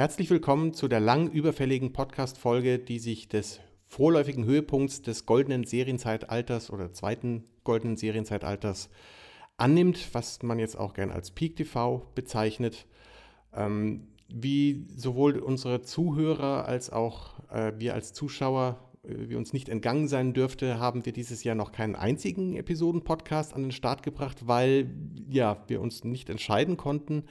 Herzlich willkommen zu der lang überfälligen Podcast-Folge, die sich des vorläufigen Höhepunkts des goldenen Serienzeitalters oder zweiten goldenen Serienzeitalters annimmt, was man jetzt auch gern als Peak TV bezeichnet. Ähm, wie sowohl unsere Zuhörer als auch äh, wir als Zuschauer, äh, wie uns nicht entgangen sein dürfte, haben wir dieses Jahr noch keinen einzigen Episoden-Podcast an den Start gebracht, weil ja, wir uns nicht entscheiden konnten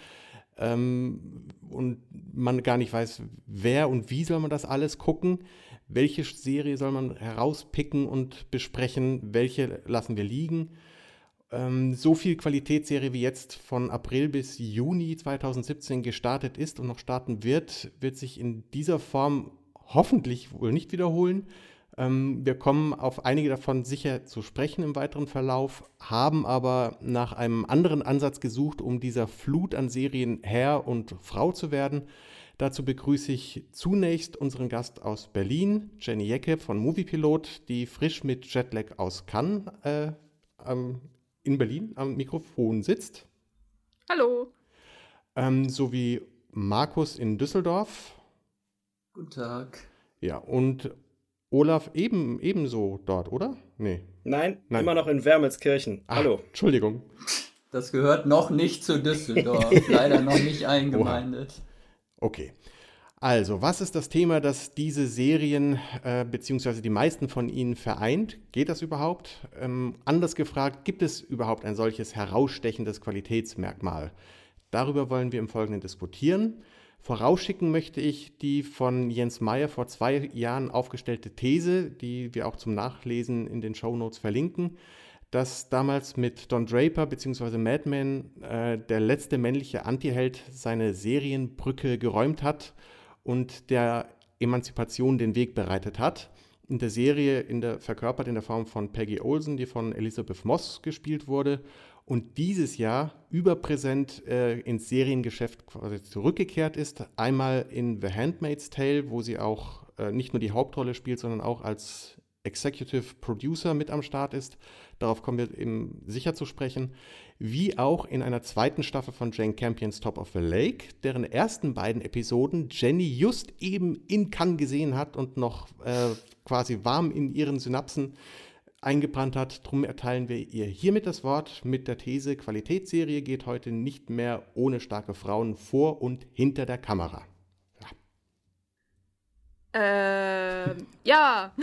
ähm, und man gar nicht weiß, wer und wie soll man das alles gucken. Welche Serie soll man herauspicken und besprechen? Welche lassen wir liegen? ähm, so viel Qualitätsserie wie jetzt von April bis Juni 2017 gestartet ist und noch starten wird, wird sich in dieser Form hoffentlich wohl nicht wiederholen. Ähm, wir kommen auf einige davon sicher zu sprechen im weiteren Verlauf, haben aber nach einem anderen Ansatz gesucht, um dieser Flut an Serien Herr und Frau zu werden. Dazu begrüße ich zunächst unseren Gast aus Berlin, Jenny Jecke von Moviepilot, die frisch mit Jetlag aus Cannes äh, ähm, in Berlin am Mikrofon sitzt. Hallo. Ähm, sowie Markus in Düsseldorf. Guten Tag. Ja, und Olaf eben, ebenso dort, oder? Nee. Nein, Nein. immer noch in Wermelskirchen. Ach, Hallo. Entschuldigung. Das gehört noch nicht zu Düsseldorf. Leider noch nicht eingemeindet. Okay. Also, was ist das Thema, das diese Serien äh, beziehungsweise die meisten von ihnen vereint? Geht das überhaupt? Ähm, anders gefragt, gibt es überhaupt ein solches herausstechendes Qualitätsmerkmal? Darüber wollen wir im Folgenden diskutieren. Vorausschicken möchte ich die von Jens Meyer vor zwei Jahren aufgestellte These, die wir auch zum Nachlesen in den Show Notes verlinken, dass damals mit Don Draper bzw. Madman äh, der letzte männliche Antiheld seine Serienbrücke geräumt hat und der Emanzipation den Weg bereitet hat. In der Serie in der, verkörpert in der Form von Peggy Olsen, die von Elizabeth Moss gespielt wurde und dieses Jahr überpräsent äh, ins Seriengeschäft quasi zurückgekehrt ist. Einmal in The Handmaid's Tale, wo sie auch äh, nicht nur die Hauptrolle spielt, sondern auch als Executive Producer mit am Start ist. Darauf kommen wir eben sicher zu sprechen. Wie auch in einer zweiten Staffel von Jane Campions Top of the Lake, deren ersten beiden Episoden Jenny just eben in Cannes gesehen hat und noch äh, quasi warm in ihren Synapsen eingebrannt hat. Drum erteilen wir ihr hiermit das Wort mit der These, Qualitätsserie geht heute nicht mehr ohne starke Frauen vor und hinter der Kamera. Äh, ja.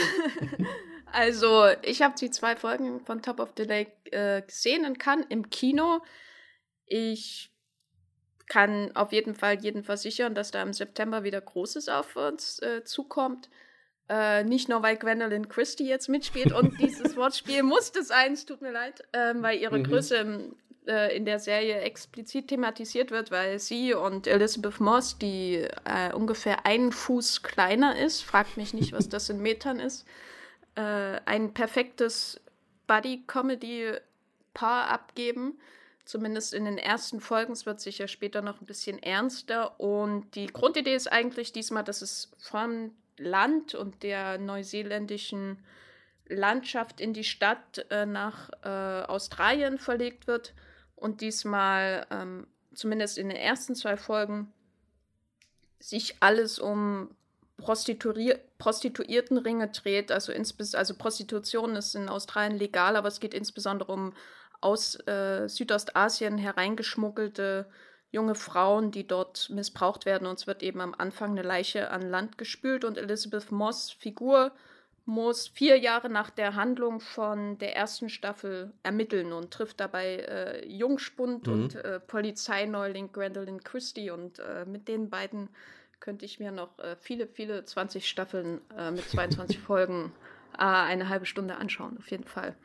also, ich habe die zwei Folgen von Top of the Lake äh, gesehen und kann im Kino. Ich kann auf jeden Fall jeden versichern, dass da im September wieder Großes auf uns äh, zukommt. Äh, nicht nur, weil Gwendolyn Christie jetzt mitspielt und dieses Wortspiel musste sein, es tut mir leid, ähm, weil ihre mhm. Größe im äh, in der Serie explizit thematisiert wird, weil sie und Elizabeth Moss, die äh, ungefähr einen Fuß kleiner ist, fragt mich nicht, was das in Metern ist, äh, ein perfektes Buddy-Comedy-Paar abgeben. Zumindest in den ersten Folgen. Es wird sicher später noch ein bisschen ernster. Und die Grundidee ist eigentlich diesmal, dass es vom Land und der neuseeländischen Landschaft in die Stadt äh, nach äh, Australien verlegt wird und diesmal, ähm, zumindest in den ersten zwei Folgen, sich alles um Prostituier Prostituiertenringe dreht. Also, also Prostitution ist in Australien legal, aber es geht insbesondere um aus äh, Südostasien hereingeschmuggelte junge Frauen, die dort missbraucht werden. Und es wird eben am Anfang eine Leiche an Land gespült und Elizabeth Moss Figur muss vier Jahre nach der Handlung von der ersten Staffel ermitteln und trifft dabei äh, Jungspund mhm. und äh, Polizeineuling Gwendolyn Christie. Und äh, mit den beiden könnte ich mir noch äh, viele, viele 20 Staffeln äh, mit 22 Folgen äh, eine halbe Stunde anschauen, auf jeden Fall.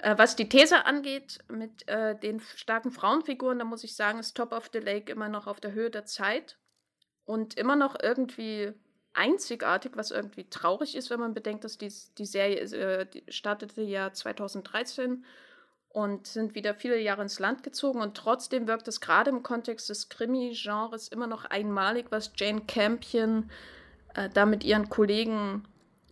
Was die These angeht, mit den starken Frauenfiguren, da muss ich sagen, ist Top of the Lake immer noch auf der Höhe der Zeit und immer noch irgendwie einzigartig, was irgendwie traurig ist, wenn man bedenkt, dass die, die Serie äh, die startete ja 2013 und sind wieder viele Jahre ins Land gezogen und trotzdem wirkt es gerade im Kontext des Krimi-Genres immer noch einmalig, was Jane Campion äh, da mit ihren Kollegen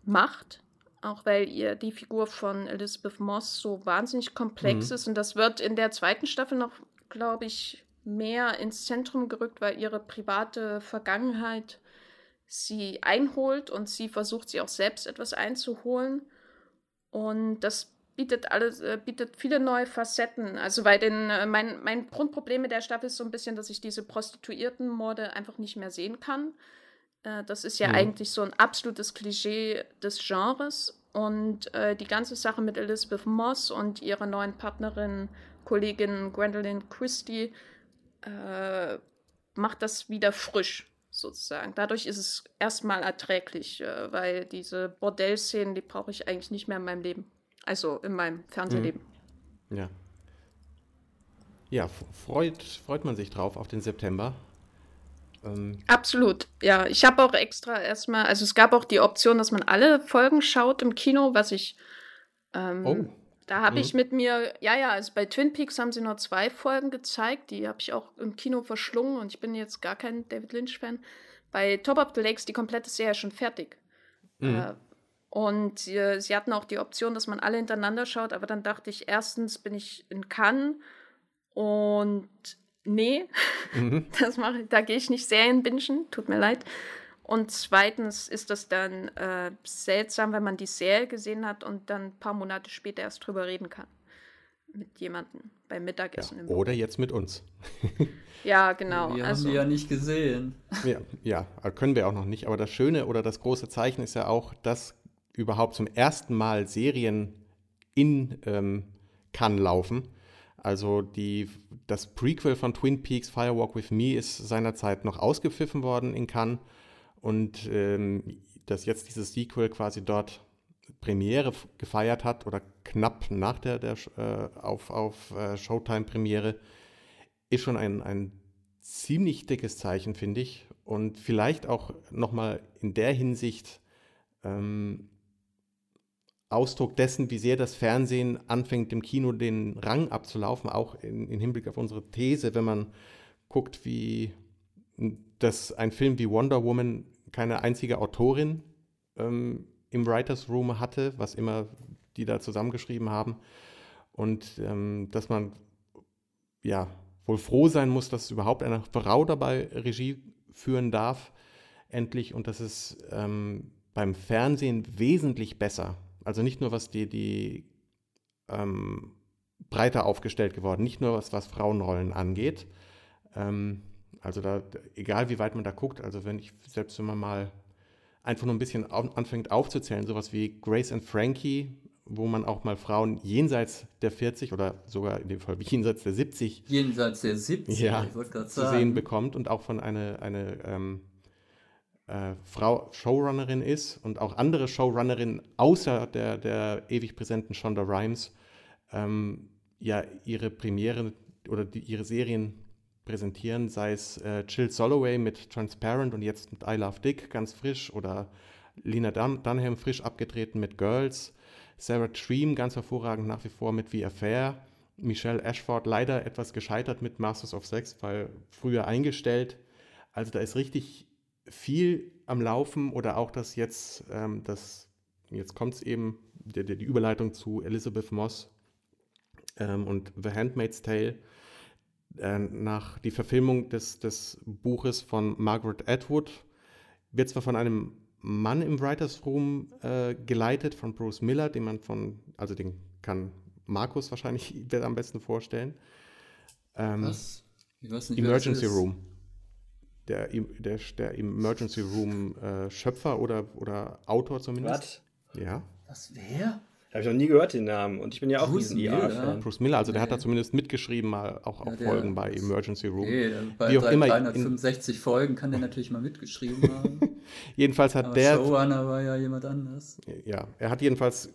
macht. Auch weil ihr die Figur von Elizabeth Moss so wahnsinnig komplex mhm. ist. Und das wird in der zweiten Staffel noch, glaube ich, mehr ins Zentrum gerückt, weil ihre private Vergangenheit sie einholt und sie versucht, sie auch selbst etwas einzuholen. Und das bietet alles, äh, bietet viele neue Facetten. Also bei den, äh, mein, mein Grundproblem mit der Staffel ist so ein bisschen, dass ich diese Prostituiertenmorde einfach nicht mehr sehen kann. Äh, das ist ja, ja, eigentlich so ein absolutes Klischee des Genres. Und äh, die ganze Sache mit Elizabeth Moss und ihrer neuen Partnerin, Kollegin Gwendolyn Christie, äh, macht das wieder frisch, sozusagen. Dadurch ist es erstmal erträglich, äh, weil diese Bordellszenen, die brauche ich eigentlich nicht mehr in meinem Leben. Also in meinem Fernsehleben. Mhm. Ja. Ja, freut, freut man sich drauf auf den September. Ähm Absolut, ja. Ich habe auch extra erstmal, also es gab auch die Option, dass man alle Folgen schaut im Kino, was ich. Ähm, oh. Da habe mhm. ich mit mir, ja, ja, also bei Twin Peaks haben sie nur zwei Folgen gezeigt, die habe ich auch im Kino verschlungen und ich bin jetzt gar kein David Lynch-Fan. Bei Top of the Lakes die komplette Serie schon fertig. Mhm. Äh, und äh, sie hatten auch die Option, dass man alle hintereinander schaut, aber dann dachte ich, erstens bin ich in Cannes und nee, mhm. das mache da gehe ich nicht sehr in Bingen, tut mir leid. Und zweitens ist das dann äh, seltsam, wenn man die Serie gesehen hat und dann ein paar Monate später erst drüber reden kann. Mit jemandem beim Mittagessen. Ja, oder jetzt mit uns. ja, genau. Wir also, haben die ja nicht gesehen. Ja, ja, können wir auch noch nicht. Aber das Schöne oder das große Zeichen ist ja auch, dass überhaupt zum ersten Mal Serien in ähm, Cannes laufen. Also die, das Prequel von Twin Peaks, Firewalk with Me, ist seinerzeit noch ausgepfiffen worden in Cannes und ähm, dass jetzt dieses Sequel quasi dort Premiere gefeiert hat oder knapp nach der, der äh, auf, auf äh, Showtime-Premiere, ist schon ein, ein ziemlich dickes Zeichen, finde ich. Und vielleicht auch nochmal in der Hinsicht ähm, Ausdruck dessen, wie sehr das Fernsehen anfängt, dem Kino den Rang abzulaufen, auch in, in Hinblick auf unsere These, wenn man guckt, wie dass ein Film wie Wonder Woman keine einzige Autorin ähm, im Writers Room hatte, was immer die da zusammengeschrieben haben. Und ähm, dass man ja wohl froh sein muss, dass überhaupt eine Frau dabei Regie führen darf, endlich. Und das ist ähm, beim Fernsehen wesentlich besser. Also nicht nur was die, die ähm, breiter aufgestellt geworden, nicht nur was, was Frauenrollen angeht. Ähm, also da, egal wie weit man da guckt, also wenn ich, selbst wenn man mal einfach nur ein bisschen auf, anfängt aufzuzählen, sowas wie Grace and Frankie, wo man auch mal Frauen jenseits der 40 oder sogar in dem Fall jenseits der 70 jenseits der 70 ja, zu sehen bekommt und auch von einer eine, ähm, äh, Frau Showrunnerin ist und auch andere Showrunnerinnen außer der, der ewig präsenten Shonda Rhimes ähm, ja ihre Premiere oder die, ihre Serien präsentieren, sei es äh, Jill Soloway mit Transparent und jetzt mit I Love Dick ganz frisch oder Lena Dun Dunham frisch abgetreten mit Girls, Sarah Treem ganz hervorragend nach wie vor mit The Affair, Michelle Ashford leider etwas gescheitert mit Masters of Sex, weil früher eingestellt. Also da ist richtig viel am Laufen oder auch das jetzt, ähm, das, jetzt kommt es eben, die, die, Überleitung zu Elizabeth Moss ähm, und The Handmaid's Tale äh, nach die Verfilmung des, des Buches von Margaret Atwood wird zwar von einem Mann im Writers Room äh, geleitet, von Bruce Miller, den man von, also den kann Markus wahrscheinlich am besten vorstellen. Ähm, was? Ich weiß nicht, Emergency Room. Der, der, der Emergency Room äh, Schöpfer oder, oder Autor zumindest. Was? Ja. Was, wer? Habe ich noch nie gehört, den Namen. Und ich bin ja auch Bruce Miller. Bruce Miller, also nee. der hat da zumindest mitgeschrieben, mal auch auf ja, Folgen bei Emergency Room. Nee, bei Wie auch 3, immer 365 Folgen kann der natürlich mal mitgeschrieben haben. jedenfalls hat Aber der. Showrunner war ja jemand anders. Ja, er hat jedenfalls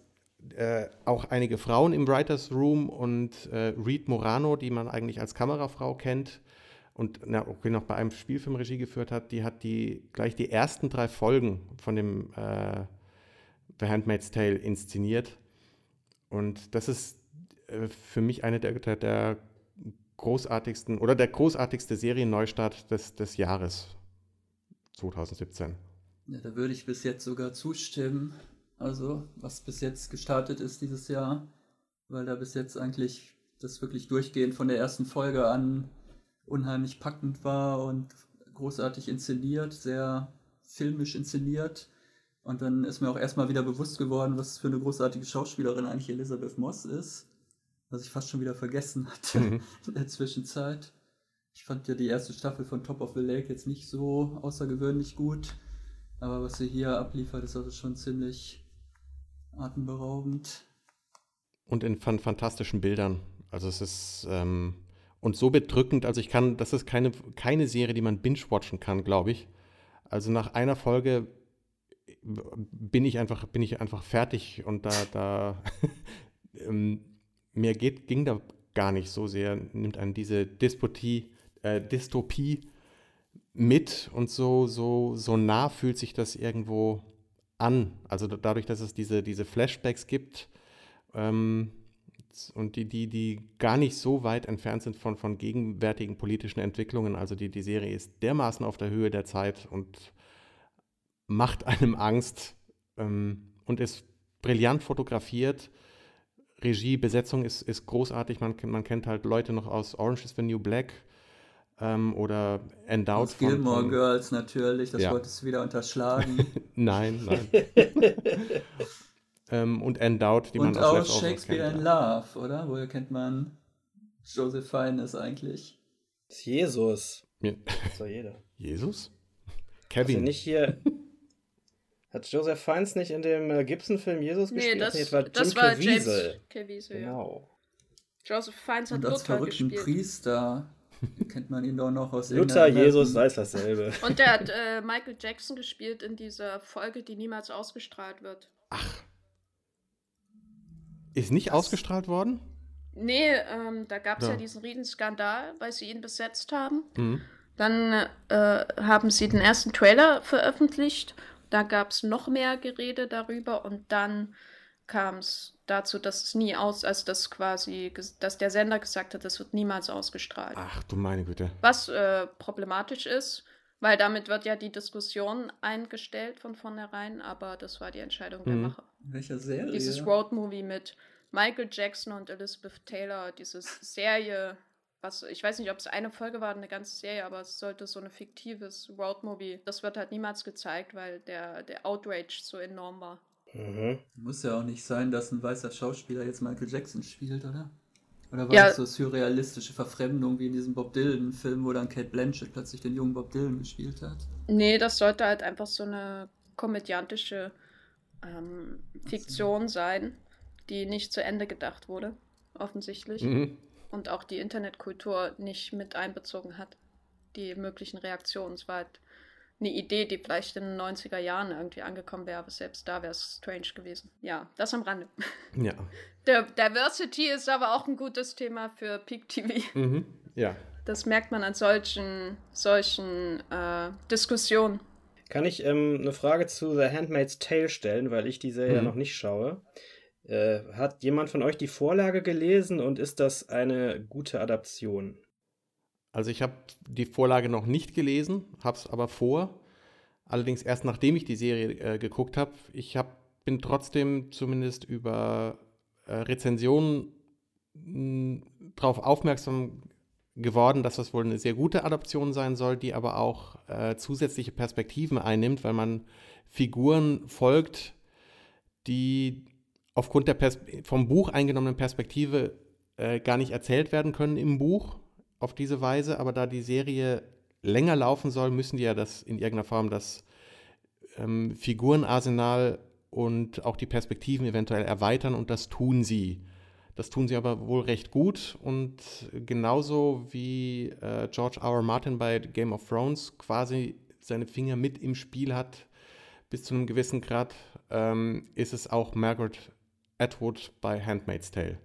äh, auch einige Frauen im Writers Room und äh, Reed Morano, die man eigentlich als Kamerafrau kennt und na, okay, noch bei einem Spielfilm Regie geführt hat, die hat die gleich die ersten drei Folgen von dem äh, The Handmaid's Tale inszeniert und das ist äh, für mich eine der, der, der, großartigsten oder der großartigste Serienneustart des, des Jahres 2017. Ja, da würde ich bis jetzt sogar zustimmen. Also, was bis jetzt gestartet ist dieses Jahr, weil da bis jetzt eigentlich das wirklich durchgehend von der ersten Folge an unheimlich packend war und großartig inszeniert, sehr filmisch inszeniert. Und dann ist mir auch erstmal wieder bewusst geworden, was für eine großartige Schauspielerin eigentlich Elizabeth Moss ist. Was ich fast schon wieder vergessen hatte mhm. in der Zwischenzeit. Ich fand ja die erste Staffel von Top of the Lake jetzt nicht so außergewöhnlich gut. Aber was sie hier abliefert, ist also schon ziemlich atemberaubend. Und in fantastischen Bildern. Also es ist ähm, und so bedrückend, also ich kann, das ist keine, keine Serie, die man binge-watchen kann, glaube ich. Also nach einer Folge bin ich einfach, bin ich einfach fertig und da, da ähm, mehr geht, ging da gar nicht so sehr, nimmt einen diese Disputie, äh, Dystopie mit und so, so, so nah fühlt sich das irgendwo an. Also dadurch, dass es diese, diese Flashbacks gibt ähm, und die, die, die gar nicht so weit entfernt sind von, von gegenwärtigen politischen Entwicklungen. Also die, die Serie ist dermaßen auf der Höhe der Zeit und macht einem Angst ähm, und ist brillant fotografiert. Regie, Besetzung ist, ist großartig. Man, man kennt halt Leute noch aus Orange is the New Black ähm, oder Endowed. Aus Gilmore von, Girls natürlich, das ja. wolltest du wieder unterschlagen. nein, nein. ähm, und Endowed, die und man aus, aus Shakespeare in Love, oder? Woher kennt man Joseph Fiennes eigentlich? Das ist Jesus. Ja. Das war jeder. Jesus? Kevin. Also nicht hier hat Joseph Fiennes nicht in dem äh, Gibson-Film Jesus nee, gespielt? Das, nee, das war, Jim das war James Caviezel, genau. Ja. Joseph Fiennes hat Und als Luther verrückten gespielt. Priester kennt man ihn doch noch aus Luther, Jesus, weiß dasselbe. Und der hat äh, Michael Jackson gespielt in dieser Folge, die niemals ausgestrahlt wird. Ach. Ist nicht Was? ausgestrahlt worden? Nee, ähm, da gab es ja. ja. diesen Riesenskandal, weil sie ihn besetzt haben. Mhm. Dann äh, haben sie den ersten Trailer veröffentlicht da gab es noch mehr Gerede darüber und dann kam es dazu, dass es nie aus, also dass quasi, dass der Sender gesagt hat, das wird niemals ausgestrahlt. Ach du meine Güte. Was äh, problematisch ist, weil damit wird ja die Diskussion eingestellt von vornherein, aber das war die Entscheidung der mhm. Macher. Welcher Serie? Dieses Roadmovie mit Michael Jackson und Elizabeth Taylor, diese Serie was, ich weiß nicht, ob es eine Folge war, eine ganze Serie, aber es sollte so ein fiktives Roadmovie. Das wird halt niemals gezeigt, weil der, der Outrage so enorm war. Mhm. Muss ja auch nicht sein, dass ein weißer Schauspieler jetzt Michael Jackson spielt, oder? Oder war ja. das so surrealistische Verfremdung wie in diesem Bob Dylan-Film, wo dann Kate Blanchett plötzlich den jungen Bob Dylan gespielt hat? Nee, das sollte halt einfach so eine komödiantische ähm, Fiktion sein, die nicht zu Ende gedacht wurde, offensichtlich. Mhm und auch die Internetkultur nicht mit einbezogen hat. Die möglichen Reaktionen. Es war halt eine Idee, die vielleicht in den 90er Jahren irgendwie angekommen wäre, aber selbst da wäre es strange gewesen. Ja, das am Rande. Ja. Der Diversity ist aber auch ein gutes Thema für Peak TV. Mhm. Ja. Das merkt man an solchen, solchen äh, Diskussionen. Kann ich ähm, eine Frage zu The Handmaid's Tale stellen, weil ich die Serie mhm. noch nicht schaue? Äh, hat jemand von euch die Vorlage gelesen und ist das eine gute Adaption? Also ich habe die Vorlage noch nicht gelesen, habe es aber vor. Allerdings erst nachdem ich die Serie äh, geguckt habe. Ich hab, bin trotzdem zumindest über äh, Rezensionen hm, darauf aufmerksam geworden, dass das wohl eine sehr gute Adaption sein soll, die aber auch äh, zusätzliche Perspektiven einnimmt, weil man Figuren folgt, die aufgrund der Pers vom Buch eingenommenen Perspektive äh, gar nicht erzählt werden können im Buch auf diese Weise, aber da die Serie länger laufen soll, müssen die ja das in irgendeiner Form das ähm, Figurenarsenal und auch die Perspektiven eventuell erweitern und das tun sie. Das tun sie aber wohl recht gut und genauso wie äh, George R. R. Martin bei Game of Thrones quasi seine Finger mit im Spiel hat, bis zu einem gewissen Grad, ähm, ist es auch Margaret Atwood bei Handmaid's Tale.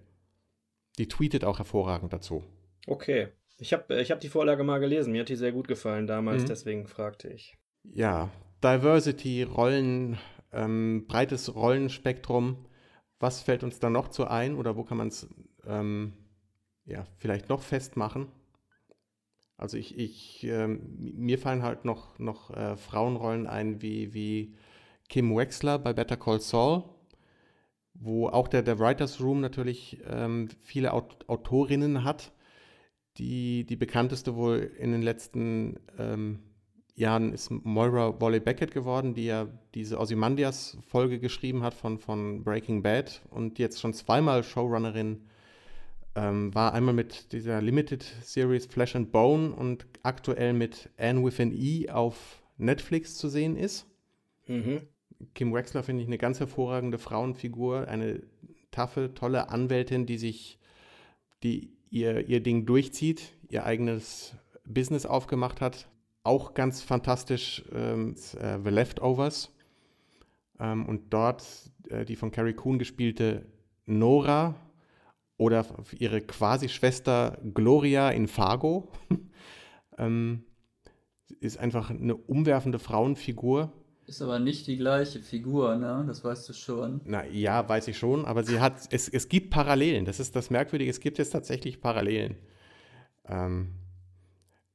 Die tweetet auch hervorragend dazu. Okay. Ich habe ich hab die Vorlage mal gelesen. Mir hat die sehr gut gefallen damals, mhm. deswegen fragte ich. Ja, Diversity, Rollen, ähm, breites Rollenspektrum. Was fällt uns da noch zu ein oder wo kann man es ähm, ja, vielleicht noch festmachen? Also ich, ich ähm, mir fallen halt noch, noch äh, Frauenrollen ein wie, wie Kim Wexler bei Better Call Saul, wo auch der, der Writers Room natürlich ähm, viele Aut Autorinnen hat, die, die bekannteste wohl in den letzten ähm, Jahren ist Moira Wally Beckett geworden, die ja diese Ozymandias-Folge geschrieben hat von, von Breaking Bad und jetzt schon zweimal Showrunnerin ähm, war. Einmal mit dieser Limited Series Flesh and Bone und aktuell mit Anne with an E auf Netflix zu sehen ist. Mhm. Kim Wexler finde ich eine ganz hervorragende Frauenfigur, eine taffe, tolle Anwältin, die sich, die ihr, ihr Ding durchzieht, ihr eigenes Business aufgemacht hat, auch ganz fantastisch ähm, äh, The Leftovers. Ähm, und dort äh, die von Carrie Coon gespielte Nora oder ihre Quasi-Schwester Gloria in Fargo ähm, ist einfach eine umwerfende Frauenfigur. Ist aber nicht die gleiche Figur, ne? Das weißt du schon. Na ja, weiß ich schon, aber sie hat, es, es gibt Parallelen. Das ist das Merkwürdige, es gibt jetzt tatsächlich Parallelen. Ähm,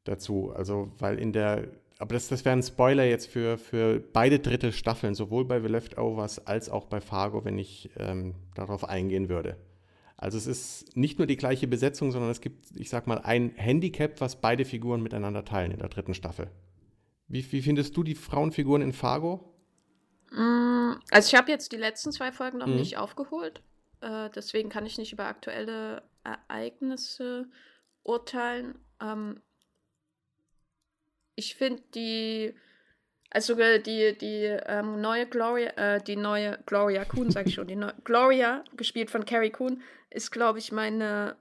dazu. Also, weil in der, aber das, das wäre ein Spoiler jetzt für, für beide dritte Staffeln, sowohl bei The Leftovers als auch bei Fargo, wenn ich ähm, darauf eingehen würde. Also es ist nicht nur die gleiche Besetzung, sondern es gibt, ich sag mal, ein Handicap, was beide Figuren miteinander teilen in der dritten Staffel. Wie, wie findest du die Frauenfiguren in Fargo? Mm, also ich habe jetzt die letzten zwei Folgen noch mhm. nicht aufgeholt. Äh, deswegen kann ich nicht über aktuelle Ereignisse urteilen. Ähm, ich finde die, also die, die ähm, neue Gloria, äh, die neue Gloria Kuhn, sag ich schon, die neue Gloria, gespielt von Carrie Kuhn, ist, glaube ich, meine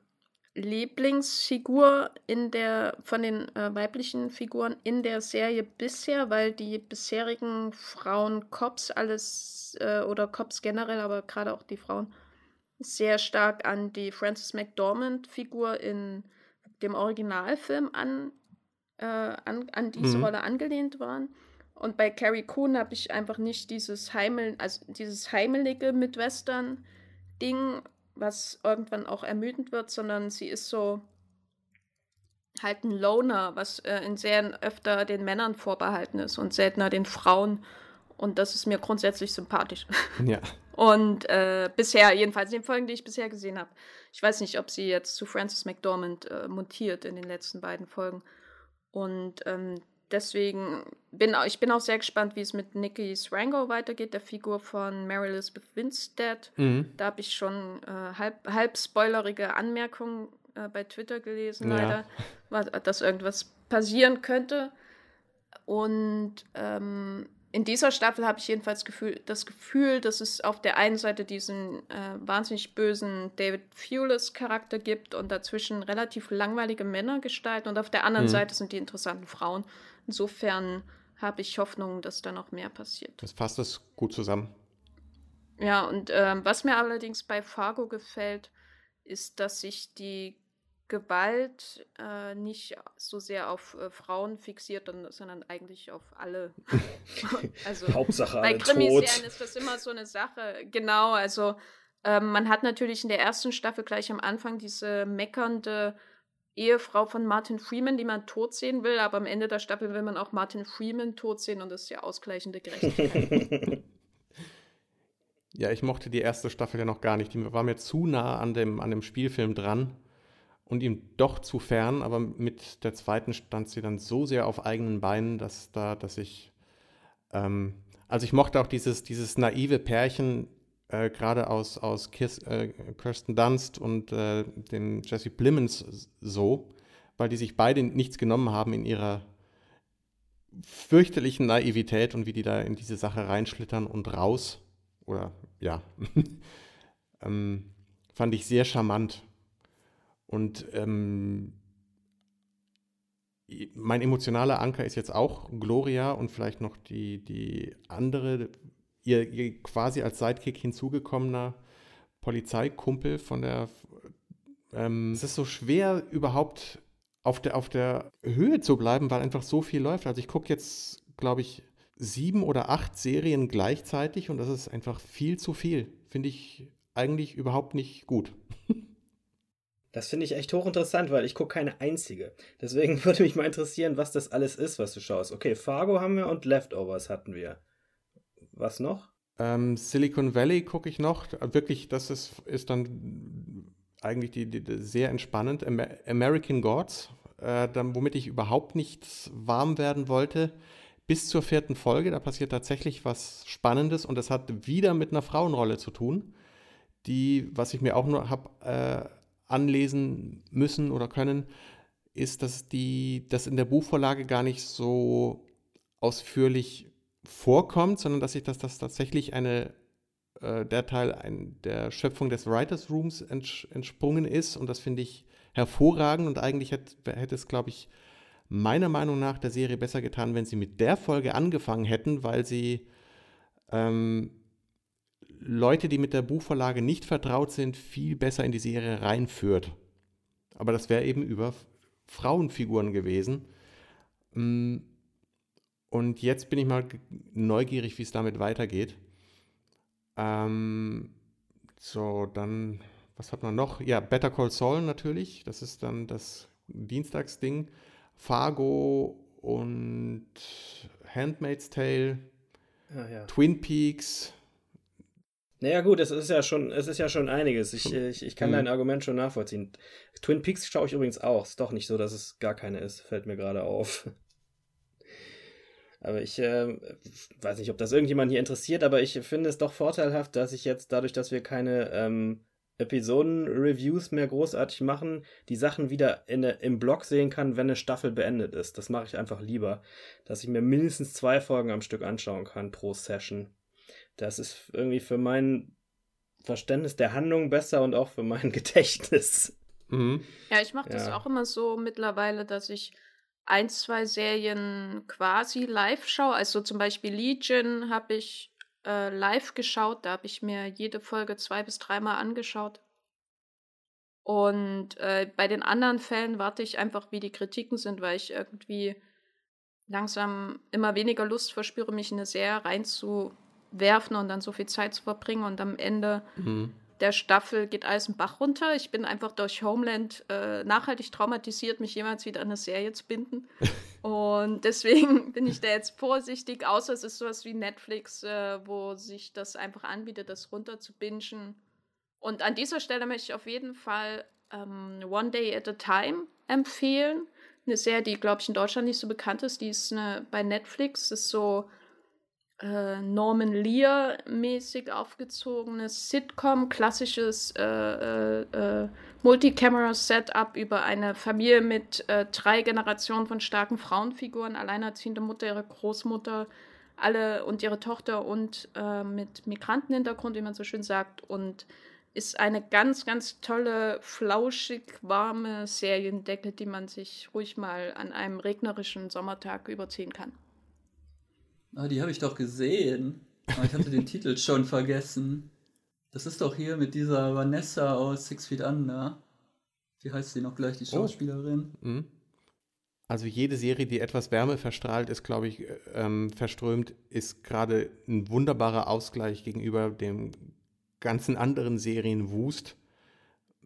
Lieblingsfigur in der, von den äh, weiblichen Figuren in der Serie bisher, weil die bisherigen Frauen Cops alles, äh, oder Cops generell, aber gerade auch die Frauen, sehr stark an die Frances McDormand-Figur in dem Originalfilm an äh, an, an diese mhm. Rolle angelehnt waren. Und bei Carrie Coon habe ich einfach nicht dieses Heimel, also dieses heimelige Midwestern-Ding, was irgendwann auch ermüdend wird, sondern sie ist so halt ein Loner, was äh, in Serien öfter den Männern vorbehalten ist und seltener den Frauen. Und das ist mir grundsätzlich sympathisch. Ja. Und äh, bisher, jedenfalls in den Folgen, die ich bisher gesehen habe. Ich weiß nicht, ob sie jetzt zu Frances McDormand äh, montiert in den letzten beiden Folgen. Und ähm, deswegen bin ich bin auch sehr gespannt, wie es mit Nikki Srango weitergeht, der Figur von Mary Elizabeth Winstead. Mhm. Da habe ich schon äh, halb, halb spoilerige Anmerkungen äh, bei Twitter gelesen, leider, ja. dass irgendwas passieren könnte. Und ähm, in dieser Staffel habe ich jedenfalls Gefühl, das Gefühl, dass es auf der einen Seite diesen äh, wahnsinnig bösen David Fulis Charakter gibt und dazwischen relativ langweilige Männer gestalten und auf der anderen mhm. Seite sind die interessanten Frauen. Insofern habe ich Hoffnung, dass da noch mehr passiert. Das fasst es gut zusammen. Ja, und ähm, was mir allerdings bei Fargo gefällt, ist, dass sich die Gewalt äh, nicht so sehr auf äh, Frauen fixiert, sondern eigentlich auf alle. also Hauptsache bei Krimiserien ist das immer so eine Sache. Genau, also ähm, man hat natürlich in der ersten Staffel gleich am Anfang diese meckernde Ehefrau von Martin Freeman, die man tot sehen will, aber am Ende der Staffel will man auch Martin Freeman tot sehen und das ist ja ausgleichende Gerechtigkeit. ja, ich mochte die erste Staffel ja noch gar nicht. Die war mir zu nah an dem, an dem Spielfilm dran und ihm doch zu fern, aber mit der zweiten stand sie dann so sehr auf eigenen Beinen, dass da, dass ich, ähm, also ich mochte auch dieses, dieses naive Pärchen, äh, gerade aus, aus Kiss, äh, Kirsten Dunst und äh, dem Jesse Plemons so, weil die sich beide nichts genommen haben in ihrer fürchterlichen Naivität und wie die da in diese Sache reinschlittern und raus, oder ja, ähm, fand ich sehr charmant. Und ähm, mein emotionaler Anker ist jetzt auch Gloria und vielleicht noch die, die andere, ihr, ihr quasi als Sidekick hinzugekommener Polizeikumpel von der. Ähm, es ist so schwer, überhaupt auf der, auf der Höhe zu bleiben, weil einfach so viel läuft. Also ich gucke jetzt, glaube ich, sieben oder acht Serien gleichzeitig und das ist einfach viel zu viel. Finde ich eigentlich überhaupt nicht gut. Das finde ich echt hochinteressant, weil ich gucke keine einzige. Deswegen würde mich mal interessieren, was das alles ist, was du schaust. Okay, Fargo haben wir und Leftovers hatten wir. Was noch? Ähm, Silicon Valley gucke ich noch. Wirklich, das ist, ist dann eigentlich die, die, sehr entspannend. American Gods, äh, dann, womit ich überhaupt nicht warm werden wollte, bis zur vierten Folge. Da passiert tatsächlich was Spannendes und das hat wieder mit einer Frauenrolle zu tun, die, was ich mir auch nur habe äh, anlesen müssen oder können, ist, dass die, das in der Buchvorlage gar nicht so ausführlich vorkommt, sondern dass sich das, das tatsächlich eine äh, der Teil ein, der Schöpfung des Writers Rooms ents entsprungen ist. Und das finde ich hervorragend. Und eigentlich hätte, hätte es, glaube ich, meiner Meinung nach der Serie besser getan, wenn sie mit der Folge angefangen hätten, weil sie ähm, Leute, die mit der Buchvorlage nicht vertraut sind, viel besser in die Serie reinführt. Aber das wäre eben über Frauenfiguren gewesen. Mm, und jetzt bin ich mal neugierig, wie es damit weitergeht. Ähm, so, dann, was hat man noch? Ja, Better Call Saul natürlich. Das ist dann das Dienstagsding. Fargo und Handmaid's Tale. Ah, ja. Twin Peaks. Naja, gut, es ist ja schon, es ist ja schon einiges. Ich, ich, ich kann mhm. dein Argument schon nachvollziehen. Twin Peaks schaue ich übrigens auch. Ist doch nicht so, dass es gar keine ist. Fällt mir gerade auf. Aber ich äh, weiß nicht, ob das irgendjemand hier interessiert, aber ich finde es doch vorteilhaft, dass ich jetzt dadurch, dass wir keine ähm, Episoden-Reviews mehr großartig machen, die Sachen wieder in, im Blog sehen kann, wenn eine Staffel beendet ist. Das mache ich einfach lieber, dass ich mir mindestens zwei Folgen am Stück anschauen kann pro Session. Das ist irgendwie für mein Verständnis der Handlung besser und auch für mein Gedächtnis. Mhm. Ja, ich mache das ja. auch immer so mittlerweile, dass ich ein, zwei Serien quasi live schaue. Also zum Beispiel Legion habe ich äh, live geschaut. Da habe ich mir jede Folge zwei bis dreimal angeschaut. Und äh, bei den anderen Fällen warte ich einfach, wie die Kritiken sind, weil ich irgendwie langsam immer weniger Lust verspüre, mich in eine Serie reinzuwerfen und dann so viel Zeit zu verbringen und am Ende mhm der Staffel geht alles im Bach runter. Ich bin einfach durch Homeland äh, nachhaltig traumatisiert, mich jemals wieder an eine Serie zu binden. Und deswegen bin ich da jetzt vorsichtig, außer es ist sowas wie Netflix, äh, wo sich das einfach anbietet, das runter zu bingen. Und an dieser Stelle möchte ich auf jeden Fall ähm, One Day at a Time empfehlen. Eine Serie, die, glaube ich, in Deutschland nicht so bekannt ist. Die ist eine, bei Netflix. Das ist so äh, Norman Lear-mäßig aufgezogenes Sitcom, klassisches äh, äh, äh, Multicamera-Setup über eine Familie mit äh, drei Generationen von starken Frauenfiguren, alleinerziehende Mutter, ihre Großmutter, alle und ihre Tochter und äh, mit Migrantenhintergrund, wie man so schön sagt, und ist eine ganz, ganz tolle, flauschig warme Seriendecke, die man sich ruhig mal an einem regnerischen Sommertag überziehen kann. Ah, die habe ich doch gesehen. Aber ich hatte den Titel schon vergessen. Das ist doch hier mit dieser Vanessa aus Six Feet Under. Wie heißt sie noch gleich, die oh. Schauspielerin? Oh. Mhm. Also jede Serie, die etwas Wärme verstrahlt, ist, glaube ich, ähm, verströmt, ist gerade ein wunderbarer Ausgleich gegenüber dem ganzen anderen Serien Wust.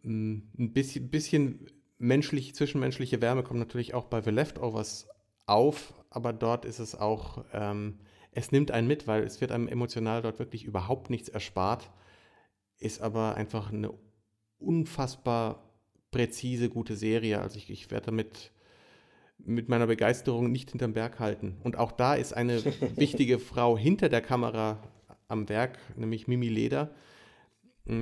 Mm, ein bisschen, bisschen menschlich, zwischenmenschliche Wärme kommt natürlich auch bei The Leftovers auf, aber dort ist es auch, ähm, es nimmt einen mit, weil es wird einem emotional dort wirklich überhaupt nichts erspart, ist aber einfach eine unfassbar präzise, gute Serie. Also ich, ich werde damit mit meiner Begeisterung nicht hinterm Berg halten. Und auch da ist eine wichtige Frau hinter der Kamera am Werk, nämlich Mimi Leder,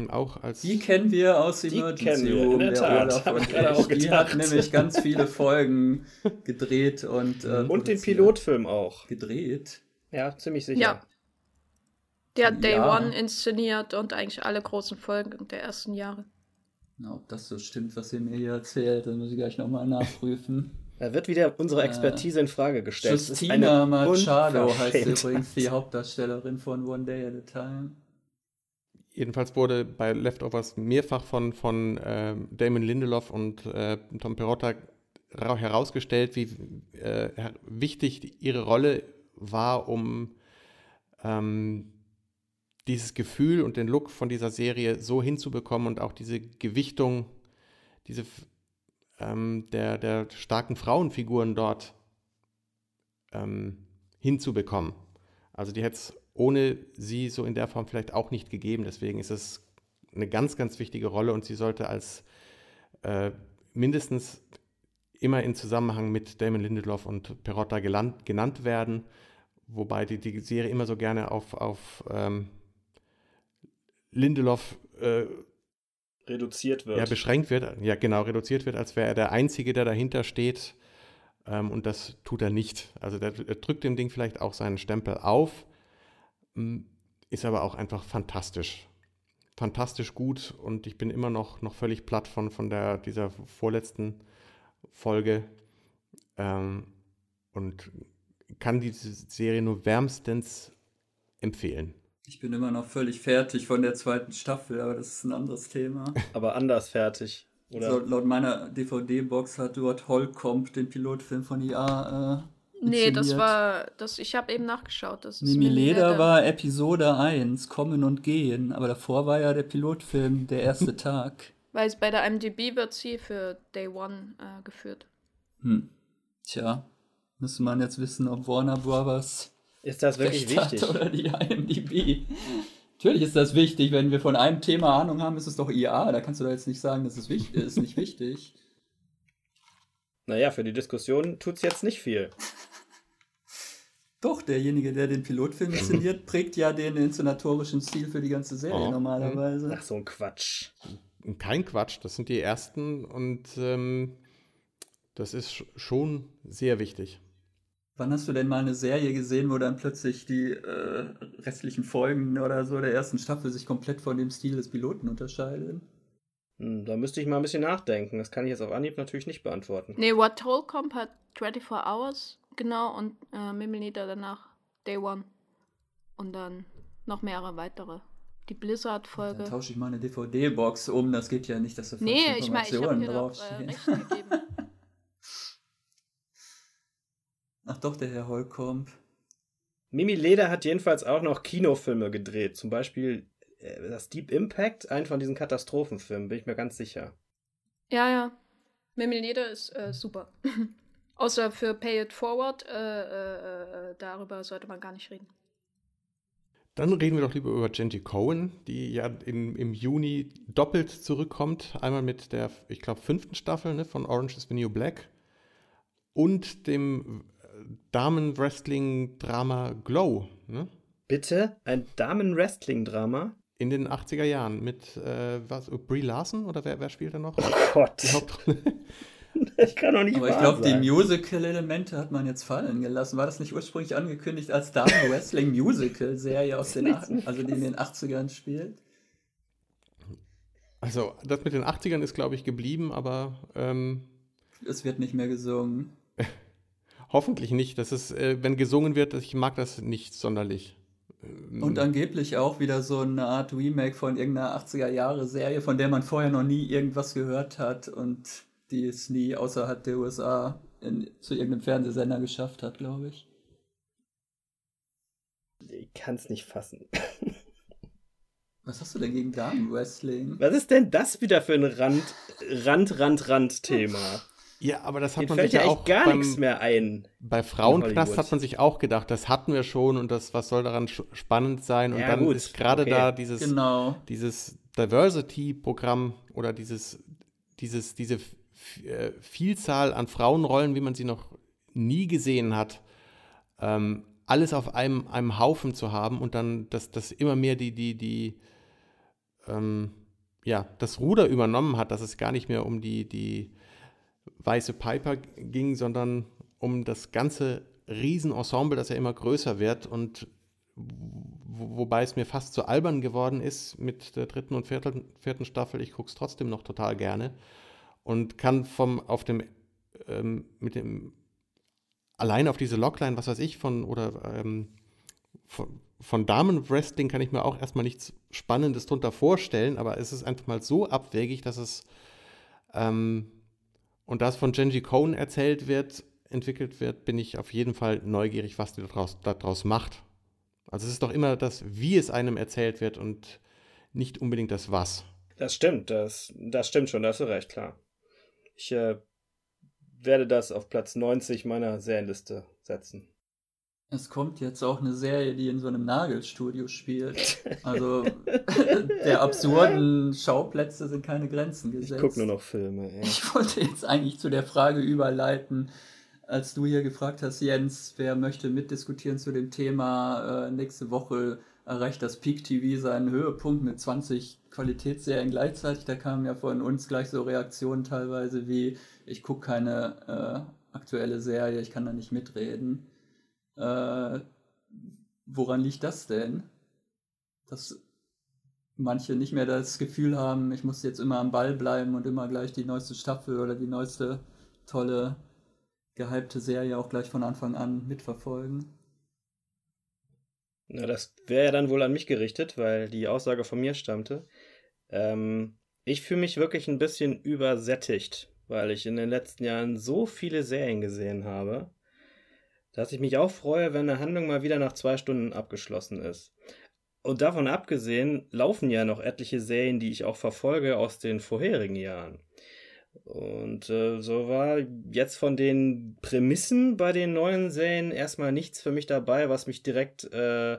auch als die kennen wir aus Emergency Room, der Olaf und ich. Die hat nämlich ganz viele Folgen gedreht und äh, Und den Pilotfilm auch. Gedreht? Ja, ziemlich sicher. Ja. Der hat Day ja. One inszeniert und eigentlich alle großen Folgen der ersten Jahre. Na, ob das so stimmt, was ihr mir hier erzählt, dann muss ich gleich nochmal nachprüfen. Da wird wieder unsere äh, Expertise äh, in Frage gestellt. Justina Machado heißt übrigens die Hauptdarstellerin von One Day at a Time. Jedenfalls wurde bei Leftovers mehrfach von, von äh, Damon Lindelof und äh, Tom Perotta herausgestellt, wie äh, wichtig ihre Rolle war, um ähm, dieses Gefühl und den Look von dieser Serie so hinzubekommen und auch diese Gewichtung, diese ähm, der, der starken Frauenfiguren dort ähm, hinzubekommen. Also die hätte es ohne sie so in der Form vielleicht auch nicht gegeben. Deswegen ist es eine ganz, ganz wichtige Rolle und sie sollte als äh, mindestens immer in Zusammenhang mit Damon Lindelof und Perotta geland, genannt werden, wobei die, die Serie immer so gerne auf, auf ähm, Lindelof äh, reduziert wird. Ja, beschränkt wird, ja genau, reduziert wird, als wäre er der Einzige, der dahinter steht. Ähm, und das tut er nicht. Also der, der, drückt dem Ding vielleicht auch seinen Stempel auf, ist aber auch einfach fantastisch. Fantastisch gut und ich bin immer noch, noch völlig platt von, von der, dieser vorletzten Folge ähm, und kann diese Serie nur wärmstens empfehlen. Ich bin immer noch völlig fertig von der zweiten Staffel, aber das ist ein anderes Thema. aber anders fertig. Oder? So, laut meiner DVD-Box hat dort Holcomb den Pilotfilm von IA. Nee, das war. Das, ich habe eben nachgeschaut. Das Mimi Leder war Episode 1, Kommen und Gehen. Aber davor war ja der Pilotfilm Der erste Tag. Weil es bei der IMDb wird sie für Day One äh, geführt. Hm. Tja, müsste man jetzt wissen, ob Warner Brothers. Ist das wirklich wichtig? Oder die IMDb. Natürlich ist das wichtig, wenn wir von einem Thema Ahnung haben, ist es doch IA. Da kannst du da jetzt nicht sagen, das ist, wichtig, ist nicht wichtig. Naja, für die Diskussion tut es jetzt nicht viel. Doch, derjenige, der den Pilotfilm inszeniert, prägt ja den inszenatorischen Stil für die ganze Serie oh. normalerweise. Ach, so ein Quatsch. Kein Quatsch, das sind die ersten und ähm, das ist schon sehr wichtig. Wann hast du denn mal eine Serie gesehen, wo dann plötzlich die äh, restlichen Folgen oder so der ersten Staffel sich komplett von dem Stil des Piloten unterscheiden? Hm, da müsste ich mal ein bisschen nachdenken. Das kann ich jetzt auf Anhieb natürlich nicht beantworten. Nee, What Told Comp hat 24 Hours, genau, und äh, Mimiliter danach Day One. Und dann noch mehrere weitere. Die Blizzard-Folge. Dann tausche ich mal eine DVD-Box um, das geht ja nicht, dass da Nee, ich meine, ich habe dir doch äh, recht gegeben. Ach doch, der Herr Holkomb. Mimi Leder hat jedenfalls auch noch Kinofilme gedreht. Zum Beispiel das Deep Impact, einen von diesen Katastrophenfilmen, bin ich mir ganz sicher. Ja, ja. Mimi Leder ist äh, super. Außer für Pay It Forward, äh, äh, äh, darüber sollte man gar nicht reden. Dann reden wir doch lieber über Genji Cohen, die ja im, im Juni doppelt zurückkommt. Einmal mit der, ich glaube, fünften Staffel ne, von Orange is the New Black und dem Damen-Wrestling-Drama Glow. Ne? Bitte? Ein Damen-Wrestling-Drama? In den 80er Jahren mit, äh, was, Brie Larson oder wer, wer spielt da noch? Oh Gott. Die Hauptrolle. Ich kann doch nicht Aber ich glaube, die Musical-Elemente hat man jetzt fallen gelassen. War das nicht ursprünglich angekündigt als Damen-Wrestling-Musical-Serie aus den, also die in den 80ern spielt? Also, das mit den 80ern ist, glaube ich, geblieben, aber. Ähm, es wird nicht mehr gesungen. Hoffentlich nicht. Das ist, äh, wenn gesungen wird, ich mag das nicht sonderlich. Ähm, Und angeblich auch wieder so eine Art Remake von irgendeiner 80er-Jahre-Serie, von der man vorher noch nie irgendwas gehört hat und die es nie außerhalb der USA in, zu irgendeinem Fernsehsender geschafft hat, glaube ich. Ich kann es nicht fassen. Was hast du denn gegen Damen-Wrestling? Was ist denn das wieder für ein Rand, Rand, Rand, Rand-Thema? Ja, aber das hat Ihnen man fällt sich ja auch gar beim, nichts mehr ein. Bei Frauenknast hat man sich auch gedacht, das hatten wir schon und das, was soll daran spannend sein? Und Ja, dann gut, ist gerade okay. da dieses, Genau. dieses Diversity-Programm oder dieses, dieses, diese äh, Vielzahl an Frauenrollen, wie man sie noch nie gesehen hat, ähm, alles auf einem, einem Haufen zu haben und dann, dass das immer mehr die, die, die, ähm, ja, das Ruder übernommen hat, dass es gar nicht mehr um die, die weiße Piper ging, sondern um das ganze Riesenensemble, das ja immer größer wird und wo, wobei es mir fast zu albern geworden ist mit der dritten und vierten, vierten Staffel. Ich gucke es trotzdem noch total gerne und kann vom auf dem ähm, mit dem allein auf diese Logline, was weiß ich, von oder ähm, von, von Damenwrestling kann ich mir auch erstmal nichts Spannendes drunter vorstellen, aber es ist einfach mal so abwegig, dass es ähm, und das von Genji Cohen erzählt wird, entwickelt wird, bin ich auf jeden Fall neugierig, was die daraus, daraus macht. Also es ist doch immer das, wie es einem erzählt wird und nicht unbedingt das Was. Das stimmt, das, das stimmt schon, da hast du recht, klar. Ich äh, werde das auf Platz 90 meiner Serienliste setzen. Es kommt jetzt auch eine Serie, die in so einem Nagelstudio spielt. Also der absurden Schauplätze sind keine Grenzen gesetzt. Ich gucke nur noch Filme. Ey. Ich wollte jetzt eigentlich zu der Frage überleiten, als du hier gefragt hast, Jens, wer möchte mitdiskutieren zu dem Thema. Äh, nächste Woche erreicht das Peak TV seinen Höhepunkt mit 20 Qualitätsserien gleichzeitig. Da kamen ja von uns gleich so Reaktionen teilweise wie, ich gucke keine äh, aktuelle Serie, ich kann da nicht mitreden. Äh, woran liegt das denn? Dass manche nicht mehr das Gefühl haben, ich muss jetzt immer am Ball bleiben und immer gleich die neueste Staffel oder die neueste tolle, gehypte Serie auch gleich von Anfang an mitverfolgen. Na, das wäre ja dann wohl an mich gerichtet, weil die Aussage von mir stammte. Ähm, ich fühle mich wirklich ein bisschen übersättigt, weil ich in den letzten Jahren so viele Serien gesehen habe dass ich mich auch freue, wenn eine Handlung mal wieder nach zwei Stunden abgeschlossen ist. Und davon abgesehen laufen ja noch etliche Serien, die ich auch verfolge aus den vorherigen Jahren. Und äh, so war jetzt von den Prämissen bei den neuen Serien erstmal nichts für mich dabei, was mich direkt äh,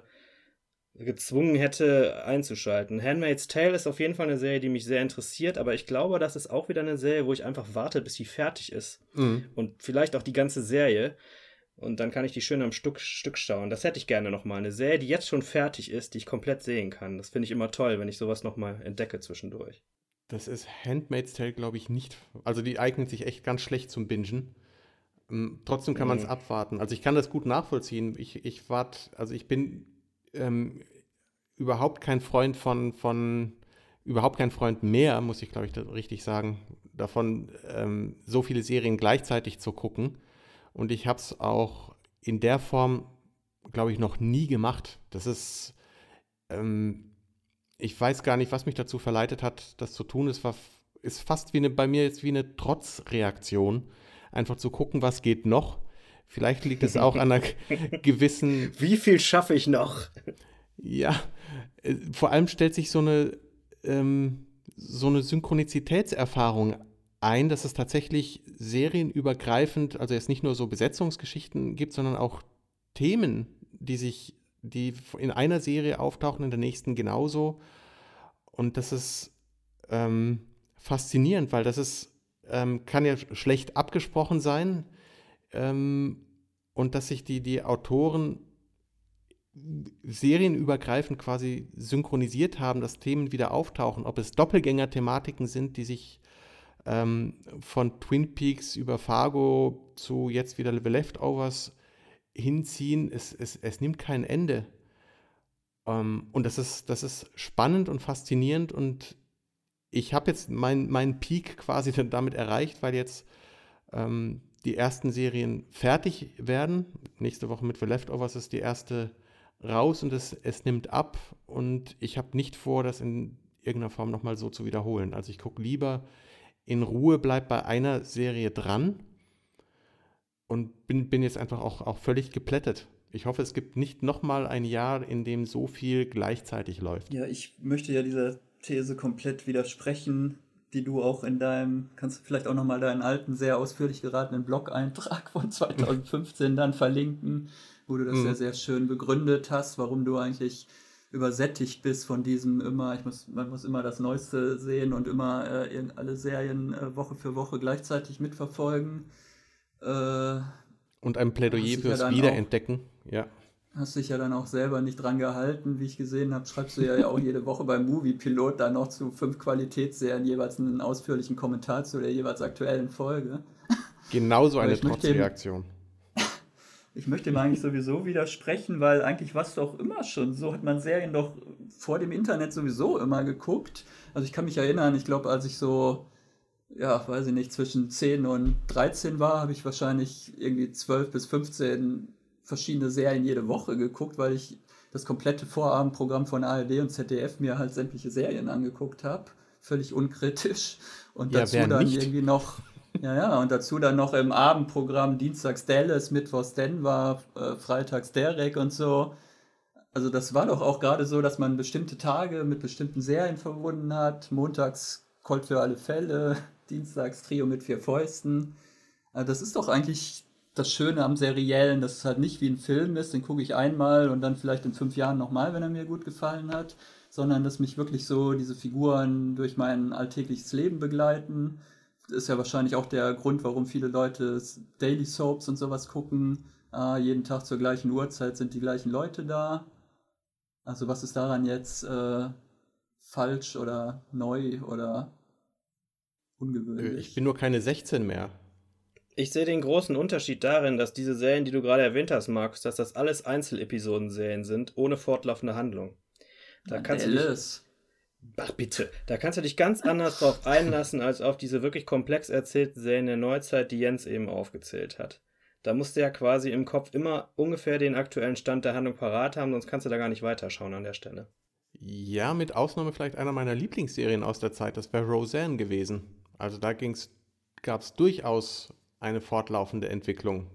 gezwungen hätte einzuschalten. Handmaid's Tale ist auf jeden Fall eine Serie, die mich sehr interessiert, aber ich glaube, das ist auch wieder eine Serie, wo ich einfach warte, bis sie fertig ist. Mhm. Und vielleicht auch die ganze Serie. Und dann kann ich die schön am Stück, Stück schauen. Das hätte ich gerne nochmal. Eine Serie, die jetzt schon fertig ist, die ich komplett sehen kann. Das finde ich immer toll, wenn ich sowas nochmal entdecke zwischendurch. Das ist Handmaid's Tale, glaube ich, nicht. Also die eignet sich echt ganz schlecht zum Bingen. Ähm, trotzdem kann man es mhm. abwarten. Also ich kann das gut nachvollziehen. Ich, ich warte, also ich bin ähm, überhaupt kein Freund von, von, überhaupt kein Freund mehr, muss ich glaube ich richtig sagen, davon, ähm, so viele Serien gleichzeitig zu gucken. Und ich habe es auch in der Form, glaube ich, noch nie gemacht. Das ist, ähm, ich weiß gar nicht, was mich dazu verleitet hat, das zu tun. Es war, ist fast wie eine, bei mir jetzt wie eine Trotzreaktion, einfach zu gucken, was geht noch. Vielleicht liegt es auch an einer gewissen. Wie viel schaffe ich noch? Ja, äh, vor allem stellt sich so eine, ähm, so eine Synchronizitätserfahrung ein, dass es tatsächlich serienübergreifend, also jetzt nicht nur so Besetzungsgeschichten gibt, sondern auch Themen, die sich, die in einer Serie auftauchen, in der nächsten genauso. Und das ist ähm, faszinierend, weil das ist, ähm, kann ja schlecht abgesprochen sein. Ähm, und dass sich die, die Autoren serienübergreifend quasi synchronisiert haben, dass Themen wieder auftauchen, ob es Doppelgänger-Thematiken sind, die sich ähm, von Twin Peaks über Fargo zu jetzt wieder The Leftovers hinziehen, es, es, es nimmt kein Ende. Ähm, und das ist, das ist spannend und faszinierend und ich habe jetzt meinen mein Peak quasi damit erreicht, weil jetzt ähm, die ersten Serien fertig werden. Nächste Woche mit The Leftovers ist die erste raus und es, es nimmt ab und ich habe nicht vor, das in irgendeiner Form nochmal so zu wiederholen. Also ich gucke lieber in Ruhe bleibe bei einer Serie dran und bin, bin jetzt einfach auch, auch völlig geplättet. Ich hoffe, es gibt nicht nochmal ein Jahr, in dem so viel gleichzeitig läuft. Ja, ich möchte ja dieser These komplett widersprechen, die du auch in deinem, kannst du vielleicht auch nochmal deinen alten, sehr ausführlich geratenen Blog-Eintrag von 2015 dann verlinken, wo du das mhm. ja sehr schön begründet hast, warum du eigentlich übersättigt bist von diesem immer, ich muss, man muss immer das Neueste sehen und immer äh, alle Serien äh, Woche für Woche gleichzeitig mitverfolgen. Äh, und ein Plädoyer fürs ja Wiederentdecken, auch, ja. Hast dich ja dann auch selber nicht dran gehalten, wie ich gesehen habe, schreibst du ja auch jede Woche beim Movie Pilot dann noch zu fünf Qualitätsserien jeweils einen ausführlichen Kommentar zu der jeweils aktuellen Folge. Genauso eine Trotzreaktion ich möchte ihm eigentlich sowieso widersprechen, weil eigentlich war es doch immer schon so, hat man Serien doch vor dem Internet sowieso immer geguckt. Also ich kann mich erinnern, ich glaube, als ich so, ja, weiß ich nicht, zwischen 10 und 13 war, habe ich wahrscheinlich irgendwie 12 bis 15 verschiedene Serien jede Woche geguckt, weil ich das komplette Vorabendprogramm von ARD und ZDF mir halt sämtliche Serien angeguckt habe. Völlig unkritisch. Und ja, dazu dann nicht? irgendwie noch ja, ja, und dazu dann noch im Abendprogramm Dienstags Dallas, Mittwochs Denver, äh, Freitags Derek und so. Also das war doch auch gerade so, dass man bestimmte Tage mit bestimmten Serien verbunden hat. Montags Colt für alle Fälle, Dienstags Trio mit vier Fäusten. Also das ist doch eigentlich das Schöne am Seriellen, dass es halt nicht wie ein Film ist, den gucke ich einmal und dann vielleicht in fünf Jahren nochmal, wenn er mir gut gefallen hat, sondern dass mich wirklich so diese Figuren durch mein alltägliches Leben begleiten. Das ist ja wahrscheinlich auch der Grund, warum viele Leute Daily Soaps und sowas gucken. Ah, jeden Tag zur gleichen Uhrzeit sind die gleichen Leute da. Also was ist daran jetzt äh, falsch oder neu oder ungewöhnlich? Ich bin nur keine 16 mehr. Ich sehe den großen Unterschied darin, dass diese Serien, die du gerade erwähnt hast, Markus, dass das alles Einzelepisodenserien sind, ohne fortlaufende Handlung. Da kannst Alice. du dich, Ach bitte, da kannst du dich ganz anders drauf einlassen, als auf diese wirklich komplex erzählten Serien der Neuzeit, die Jens eben aufgezählt hat. Da musst du ja quasi im Kopf immer ungefähr den aktuellen Stand der Handlung parat haben, sonst kannst du da gar nicht weiterschauen an der Stelle. Ja, mit Ausnahme vielleicht einer meiner Lieblingsserien aus der Zeit, das wäre Roseanne gewesen. Also da gab es durchaus eine fortlaufende Entwicklung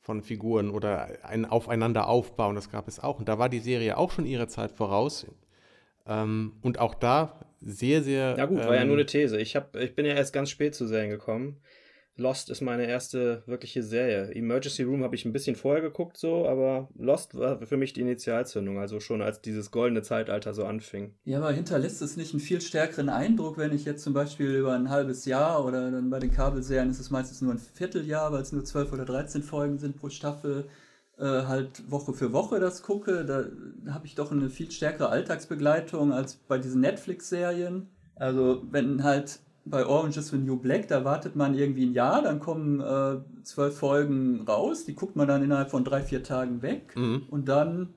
von Figuren oder ein Aufeinander aufbauen, das gab es auch. Und da war die Serie auch schon ihre Zeit voraus. Ähm, und auch da sehr, sehr. Ja, gut, ähm, war ja nur eine These. Ich, hab, ich bin ja erst ganz spät zu Serien gekommen. Lost ist meine erste wirkliche Serie. Emergency Room habe ich ein bisschen vorher geguckt, so, aber Lost war für mich die Initialzündung, also schon als dieses goldene Zeitalter so anfing. Ja, aber hinterlässt es nicht einen viel stärkeren Eindruck, wenn ich jetzt zum Beispiel über ein halbes Jahr oder dann bei den Kabelserien ist es meistens nur ein Vierteljahr, weil es nur zwölf oder dreizehn Folgen sind pro Staffel, äh, halt Woche für Woche das gucke. Da habe ich doch eine viel stärkere Alltagsbegleitung als bei diesen Netflix-Serien. Also wenn halt bei Orange is the New Black, da wartet man irgendwie ein Jahr, dann kommen äh, zwölf Folgen raus, die guckt man dann innerhalb von drei, vier Tagen weg mhm. und dann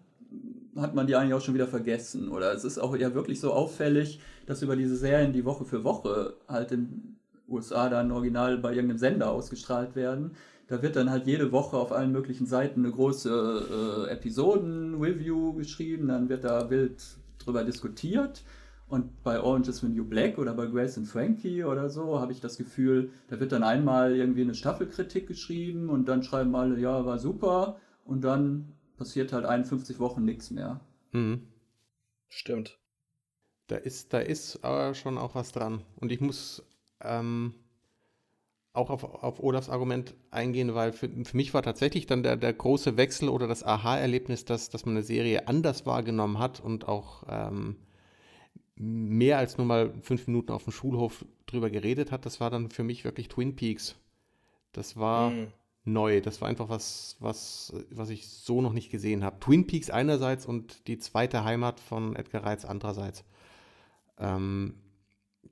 hat man die eigentlich auch schon wieder vergessen. Oder es ist auch ja wirklich so auffällig, dass über diese Serien, die Woche für Woche halt in USA dann original bei irgendeinem Sender ausgestrahlt werden, da wird dann halt jede Woche auf allen möglichen Seiten eine große äh, Episoden-Review geschrieben, dann wird da wild drüber diskutiert. Und bei Orange is the New Black oder bei Grace and Frankie oder so habe ich das Gefühl, da wird dann einmal irgendwie eine Staffelkritik geschrieben und dann schreiben alle, ja, war super. Und dann passiert halt 51 Wochen nichts mehr. Mhm. Stimmt. Da ist, da ist aber schon auch was dran. Und ich muss ähm, auch auf, auf Olafs Argument eingehen, weil für, für mich war tatsächlich dann der, der große Wechsel oder das Aha-Erlebnis, dass, dass man eine Serie anders wahrgenommen hat und auch ähm, mehr als nur mal fünf Minuten auf dem Schulhof drüber geredet hat, das war dann für mich wirklich Twin Peaks. Das war mhm. neu. Das war einfach was, was, was ich so noch nicht gesehen habe. Twin Peaks einerseits und die zweite Heimat von Edgar Reitz andererseits. Ähm,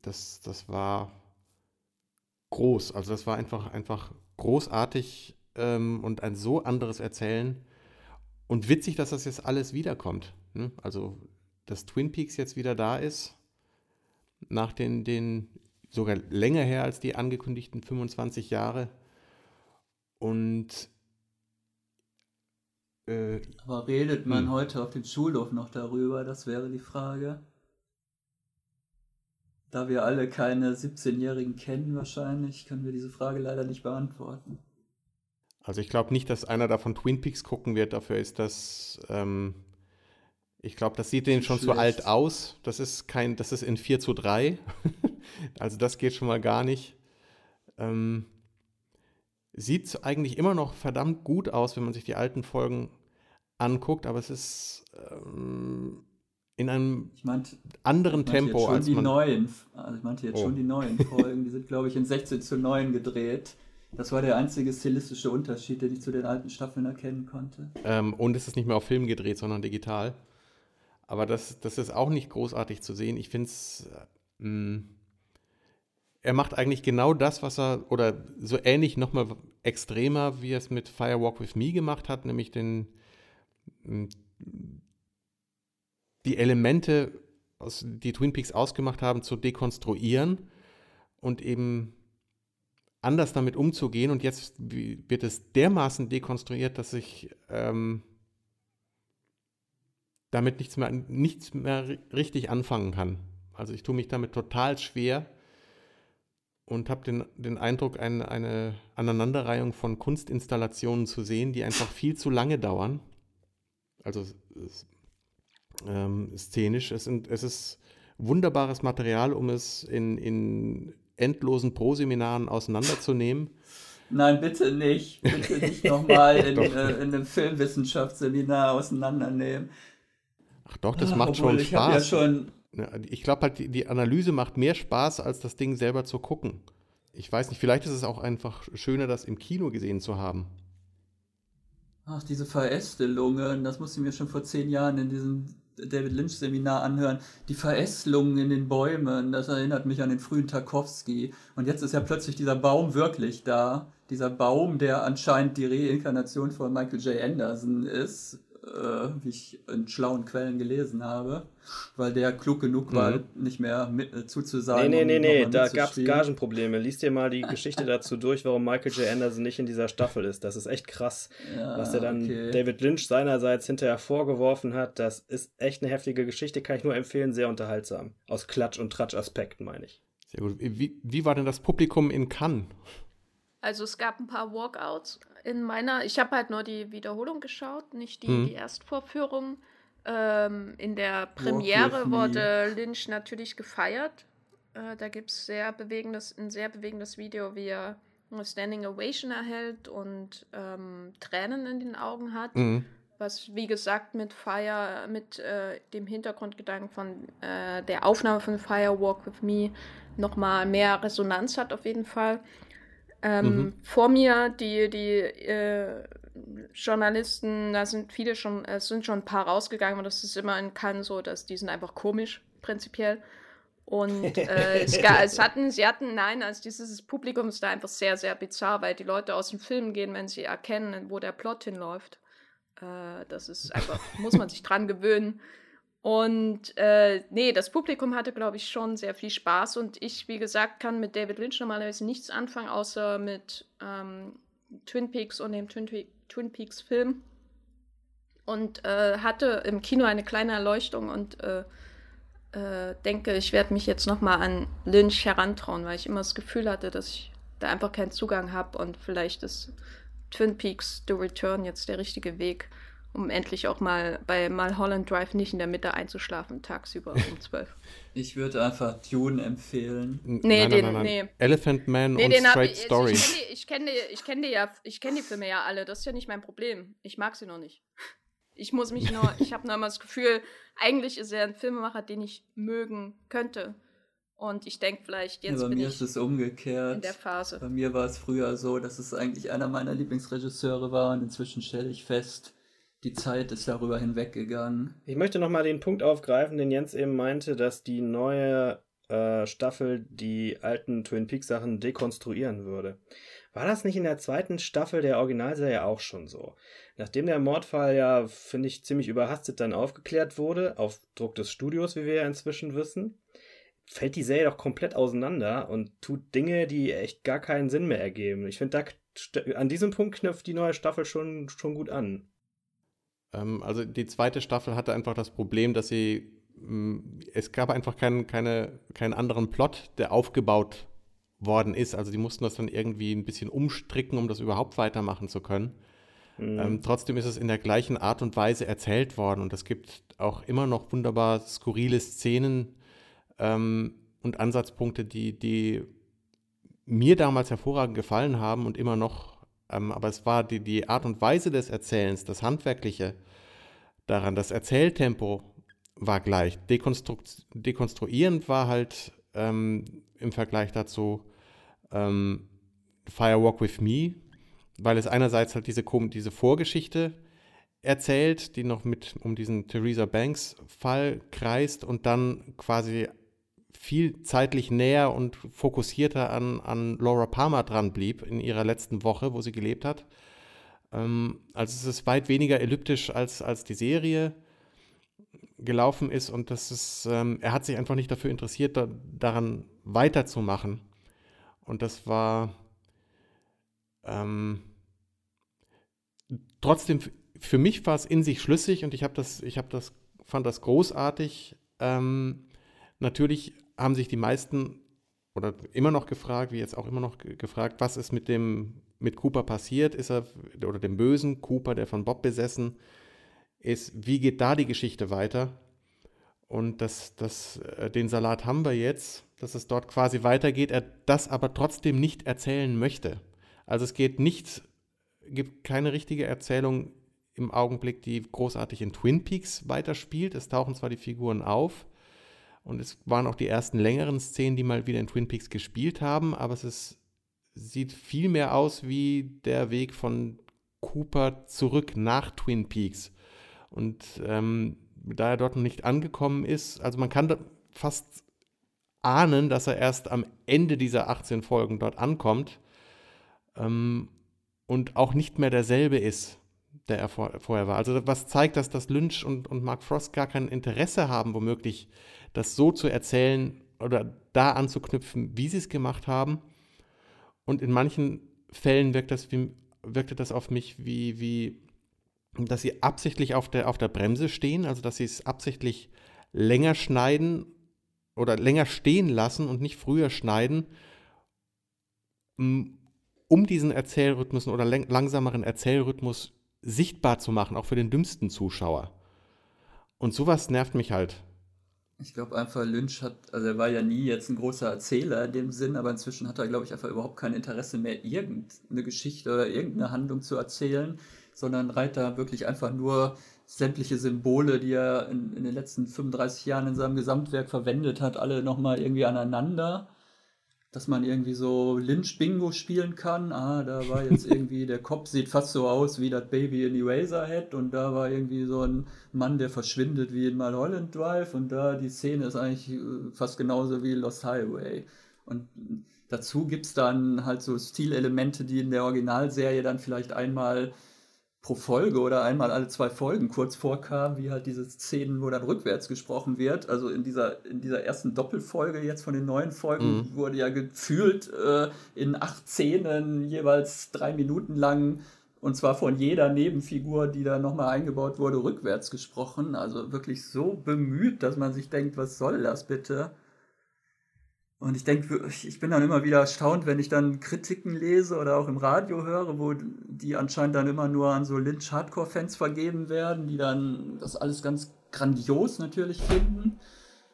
das, das war groß. Also das war einfach, einfach großartig ähm, und ein so anderes Erzählen. Und witzig, dass das jetzt alles wiederkommt. Ne? Also dass Twin Peaks jetzt wieder da ist, nach den, den sogar länger her als die angekündigten 25 Jahre. Und äh, aber redet man hm. heute auf dem Schulhof noch darüber? Das wäre die Frage. Da wir alle keine 17-Jährigen kennen, wahrscheinlich, können wir diese Frage leider nicht beantworten. Also ich glaube nicht, dass einer davon Twin Peaks gucken wird. Dafür ist das ähm, ich glaube, das sieht denen schon Schlecht. zu alt aus. Das ist kein, das ist in 4 zu 3. also das geht schon mal gar nicht. Ähm, sieht eigentlich immer noch verdammt gut aus, wenn man sich die alten Folgen anguckt, aber es ist ähm, in einem ich meinte, anderen Tempo als die man. Neuen, also ich meinte jetzt oh. schon die neuen Folgen, die sind, glaube ich, in 16 zu 9 gedreht. Das war der einzige stilistische Unterschied, den ich zu den alten Staffeln erkennen konnte. Ähm, und es ist nicht mehr auf Film gedreht, sondern digital. Aber das, das ist auch nicht großartig zu sehen. Ich finde es, äh, er macht eigentlich genau das, was er, oder so ähnlich nochmal extremer, wie er es mit Firewalk with Me gemacht hat, nämlich den, hm, die Elemente, die Twin Peaks ausgemacht haben, zu dekonstruieren und eben anders damit umzugehen. Und jetzt wird es dermaßen dekonstruiert, dass ich ähm, damit nichts mehr, nichts mehr richtig anfangen kann. Also ich tue mich damit total schwer und habe den, den Eindruck, eine, eine Aneinanderreihung von Kunstinstallationen zu sehen, die einfach viel zu lange dauern. Also ähm, szenisch. Es, sind, es ist wunderbares Material, um es in, in endlosen Proseminaren auseinanderzunehmen. Nein, bitte nicht. Bitte nicht nochmal in, äh, in einem Filmwissenschaftsseminar auseinandernehmen. Ach doch, das macht schon ich Spaß. Ja schon ich glaube halt, die, die Analyse macht mehr Spaß, als das Ding selber zu gucken. Ich weiß nicht, vielleicht ist es auch einfach schöner, das im Kino gesehen zu haben. Ach, diese Verästelungen, das musste ich mir schon vor zehn Jahren in diesem David Lynch-Seminar anhören. Die Verästelungen in den Bäumen, das erinnert mich an den frühen Tarkovsky. Und jetzt ist ja plötzlich dieser Baum wirklich da. Dieser Baum, der anscheinend die Reinkarnation von Michael J. Anderson ist, äh, wie ich in schlauen Quellen gelesen habe, weil der klug genug war, mhm. nicht mehr mit, äh, zuzusagen. Nee, nee, nee, nee, da gab es Gagenprobleme. Lies dir mal die Geschichte dazu durch, warum Michael J. Anderson nicht in dieser Staffel ist. Das ist echt krass, ja, was er dann okay. David Lynch seinerseits hinterher vorgeworfen hat. Das ist echt eine heftige Geschichte, kann ich nur empfehlen, sehr unterhaltsam. Aus Klatsch- und Tratsch-Aspekten, meine ich. Sehr gut. Wie, wie war denn das Publikum in Cannes? Also es gab ein paar Walkouts in meiner, ich habe halt nur die Wiederholung geschaut, nicht die, mhm. die Erstvorführung. Ähm, in der Premiere wurde Lynch natürlich gefeiert. Äh, da gibt es sehr bewegendes, ein sehr bewegendes Video, wie er eine Standing Ovation erhält und ähm, Tränen in den Augen hat. Mhm. Was, wie gesagt, mit Fire, mit äh, dem Hintergrundgedanken von äh, der Aufnahme von Fire Walk with Me nochmal mehr Resonanz hat, auf jeden Fall. Ähm, mhm. Vor mir die, die äh, Journalisten, da sind viele schon, es sind schon ein paar rausgegangen und das ist immer in Cannes so, dass die sind einfach komisch, prinzipiell. Und äh, es, es, hatten, sie hatten, nein, also dieses Publikum ist da einfach sehr, sehr bizarr, weil die Leute aus dem Film gehen, wenn sie erkennen, wo der Plot hinläuft. Äh, das ist einfach, muss man sich dran gewöhnen. Und äh, nee, das Publikum hatte, glaube ich, schon sehr viel Spaß. Und ich, wie gesagt, kann mit David Lynch normalerweise nichts anfangen, außer mit ähm, Twin Peaks und dem Twin, Twin Peaks Film. Und äh, hatte im Kino eine kleine Erleuchtung und äh, äh denke, ich werde mich jetzt nochmal an Lynch herantrauen, weil ich immer das Gefühl hatte, dass ich da einfach keinen Zugang habe und vielleicht ist Twin Peaks The Return jetzt der richtige Weg um endlich auch mal bei Mulholland Drive nicht in der Mitte einzuschlafen, tagsüber um 12. Ich würde einfach Dune empfehlen. Nee, nein, den, nein, nein, nee. Elephant Man nee, und Straight ich, Story. Ich, kenne die, ich kenn die, ja, ich kenne die Filme ja alle, das ist ja nicht mein Problem. Ich mag sie noch nicht. Ich muss mich nur, ich habe nur immer das Gefühl, eigentlich ist er ein Filmemacher, den ich mögen könnte. Und ich denke vielleicht jetzt. Ja, bei mir ist es umgekehrt. In der Phase. Bei mir war es früher so, dass es eigentlich einer meiner Lieblingsregisseure war und inzwischen stelle ich fest, die Zeit ist darüber hinweggegangen. Ich möchte nochmal den Punkt aufgreifen, den Jens eben meinte, dass die neue äh, Staffel die alten Twin Peaks Sachen dekonstruieren würde. War das nicht in der zweiten Staffel der Originalserie auch schon so? Nachdem der Mordfall ja, finde ich, ziemlich überhastet dann aufgeklärt wurde, auf Druck des Studios, wie wir ja inzwischen wissen, fällt die Serie doch komplett auseinander und tut Dinge, die echt gar keinen Sinn mehr ergeben. Ich finde, an diesem Punkt knüpft die neue Staffel schon, schon gut an. Ähm, also die zweite Staffel hatte einfach das Problem, dass sie, mh, es gab einfach keinen, keine, keinen anderen Plot, der aufgebaut worden ist. Also die mussten das dann irgendwie ein bisschen umstricken, um das überhaupt weitermachen zu können. Mhm. Ähm, trotzdem ist es in der gleichen Art und Weise erzählt worden und es gibt auch immer noch wunderbar skurrile Szenen ähm, und Ansatzpunkte, die, die mir damals hervorragend gefallen haben und immer noch ähm, aber es war die, die Art und Weise des Erzählens, das Handwerkliche daran, das Erzähltempo war gleich. Dekonstru dekonstruierend war halt ähm, im Vergleich dazu ähm, Firewalk with Me, weil es einerseits halt diese, diese Vorgeschichte erzählt, die noch mit um diesen Theresa Banks Fall kreist und dann quasi viel zeitlich näher und fokussierter an, an Laura Palmer dran blieb in ihrer letzten Woche, wo sie gelebt hat. Ähm, also es ist weit weniger elliptisch als, als die Serie gelaufen ist und das ist, ähm, er hat sich einfach nicht dafür interessiert, da, daran weiterzumachen. Und das war ähm, trotzdem, für mich war es in sich schlüssig und ich habe das, ich habe das, fand das großartig. Ähm, natürlich haben sich die meisten oder immer noch gefragt, wie jetzt auch immer noch gefragt, was ist mit dem mit Cooper passiert? Ist er oder dem bösen Cooper, der von Bob besessen ist, wie geht da die Geschichte weiter? Und das, das, äh, den Salat haben wir jetzt, dass es dort quasi weitergeht, er das aber trotzdem nicht erzählen möchte. Also es geht nicht, gibt keine richtige Erzählung im Augenblick, die großartig in Twin Peaks weiterspielt. Es tauchen zwar die Figuren auf und es waren auch die ersten längeren Szenen, die mal wieder in Twin Peaks gespielt haben, aber es ist, sieht viel mehr aus wie der Weg von Cooper zurück nach Twin Peaks. Und ähm, da er dort noch nicht angekommen ist, also man kann fast ahnen, dass er erst am Ende dieser 18 Folgen dort ankommt ähm, und auch nicht mehr derselbe ist, der er vor, vorher war. Also was zeigt, dass das Lynch und, und Mark Frost gar kein Interesse haben, womöglich das so zu erzählen oder da anzuknüpfen, wie sie es gemacht haben. Und in manchen Fällen wirkt das, wie, wirkte das auf mich wie, wie, dass sie absichtlich auf der, auf der Bremse stehen, also dass sie es absichtlich länger schneiden oder länger stehen lassen und nicht früher schneiden, um diesen Erzählrhythmus oder langsameren Erzählrhythmus sichtbar zu machen, auch für den dümmsten Zuschauer. Und sowas nervt mich halt. Ich glaube einfach, Lynch hat, also er war ja nie jetzt ein großer Erzähler in dem Sinn, aber inzwischen hat er, glaube ich, einfach überhaupt kein Interesse mehr, irgendeine Geschichte oder irgendeine Handlung zu erzählen, sondern reiht da wirklich einfach nur sämtliche Symbole, die er in, in den letzten 35 Jahren in seinem Gesamtwerk verwendet hat, alle nochmal irgendwie aneinander dass man irgendwie so Lynch-Bingo spielen kann. Ah, da war jetzt irgendwie, der Kopf sieht fast so aus wie das Baby in Eraserhead und da war irgendwie so ein Mann, der verschwindet wie in Mulholland Drive und da die Szene ist eigentlich äh, fast genauso wie Lost Highway. Und dazu gibt es dann halt so Stilelemente, die in der Originalserie dann vielleicht einmal pro Folge oder einmal alle zwei Folgen kurz vorkam, wie halt diese Szenen, wo dann rückwärts gesprochen wird. Also in dieser, in dieser ersten Doppelfolge jetzt von den neuen Folgen mhm. wurde ja gefühlt äh, in acht Szenen jeweils drei Minuten lang und zwar von jeder Nebenfigur, die da nochmal eingebaut wurde, rückwärts gesprochen. Also wirklich so bemüht, dass man sich denkt, was soll das bitte? Und ich denke, ich bin dann immer wieder erstaunt, wenn ich dann Kritiken lese oder auch im Radio höre, wo die anscheinend dann immer nur an so Lynch-Hardcore-Fans vergeben werden, die dann das alles ganz grandios natürlich finden.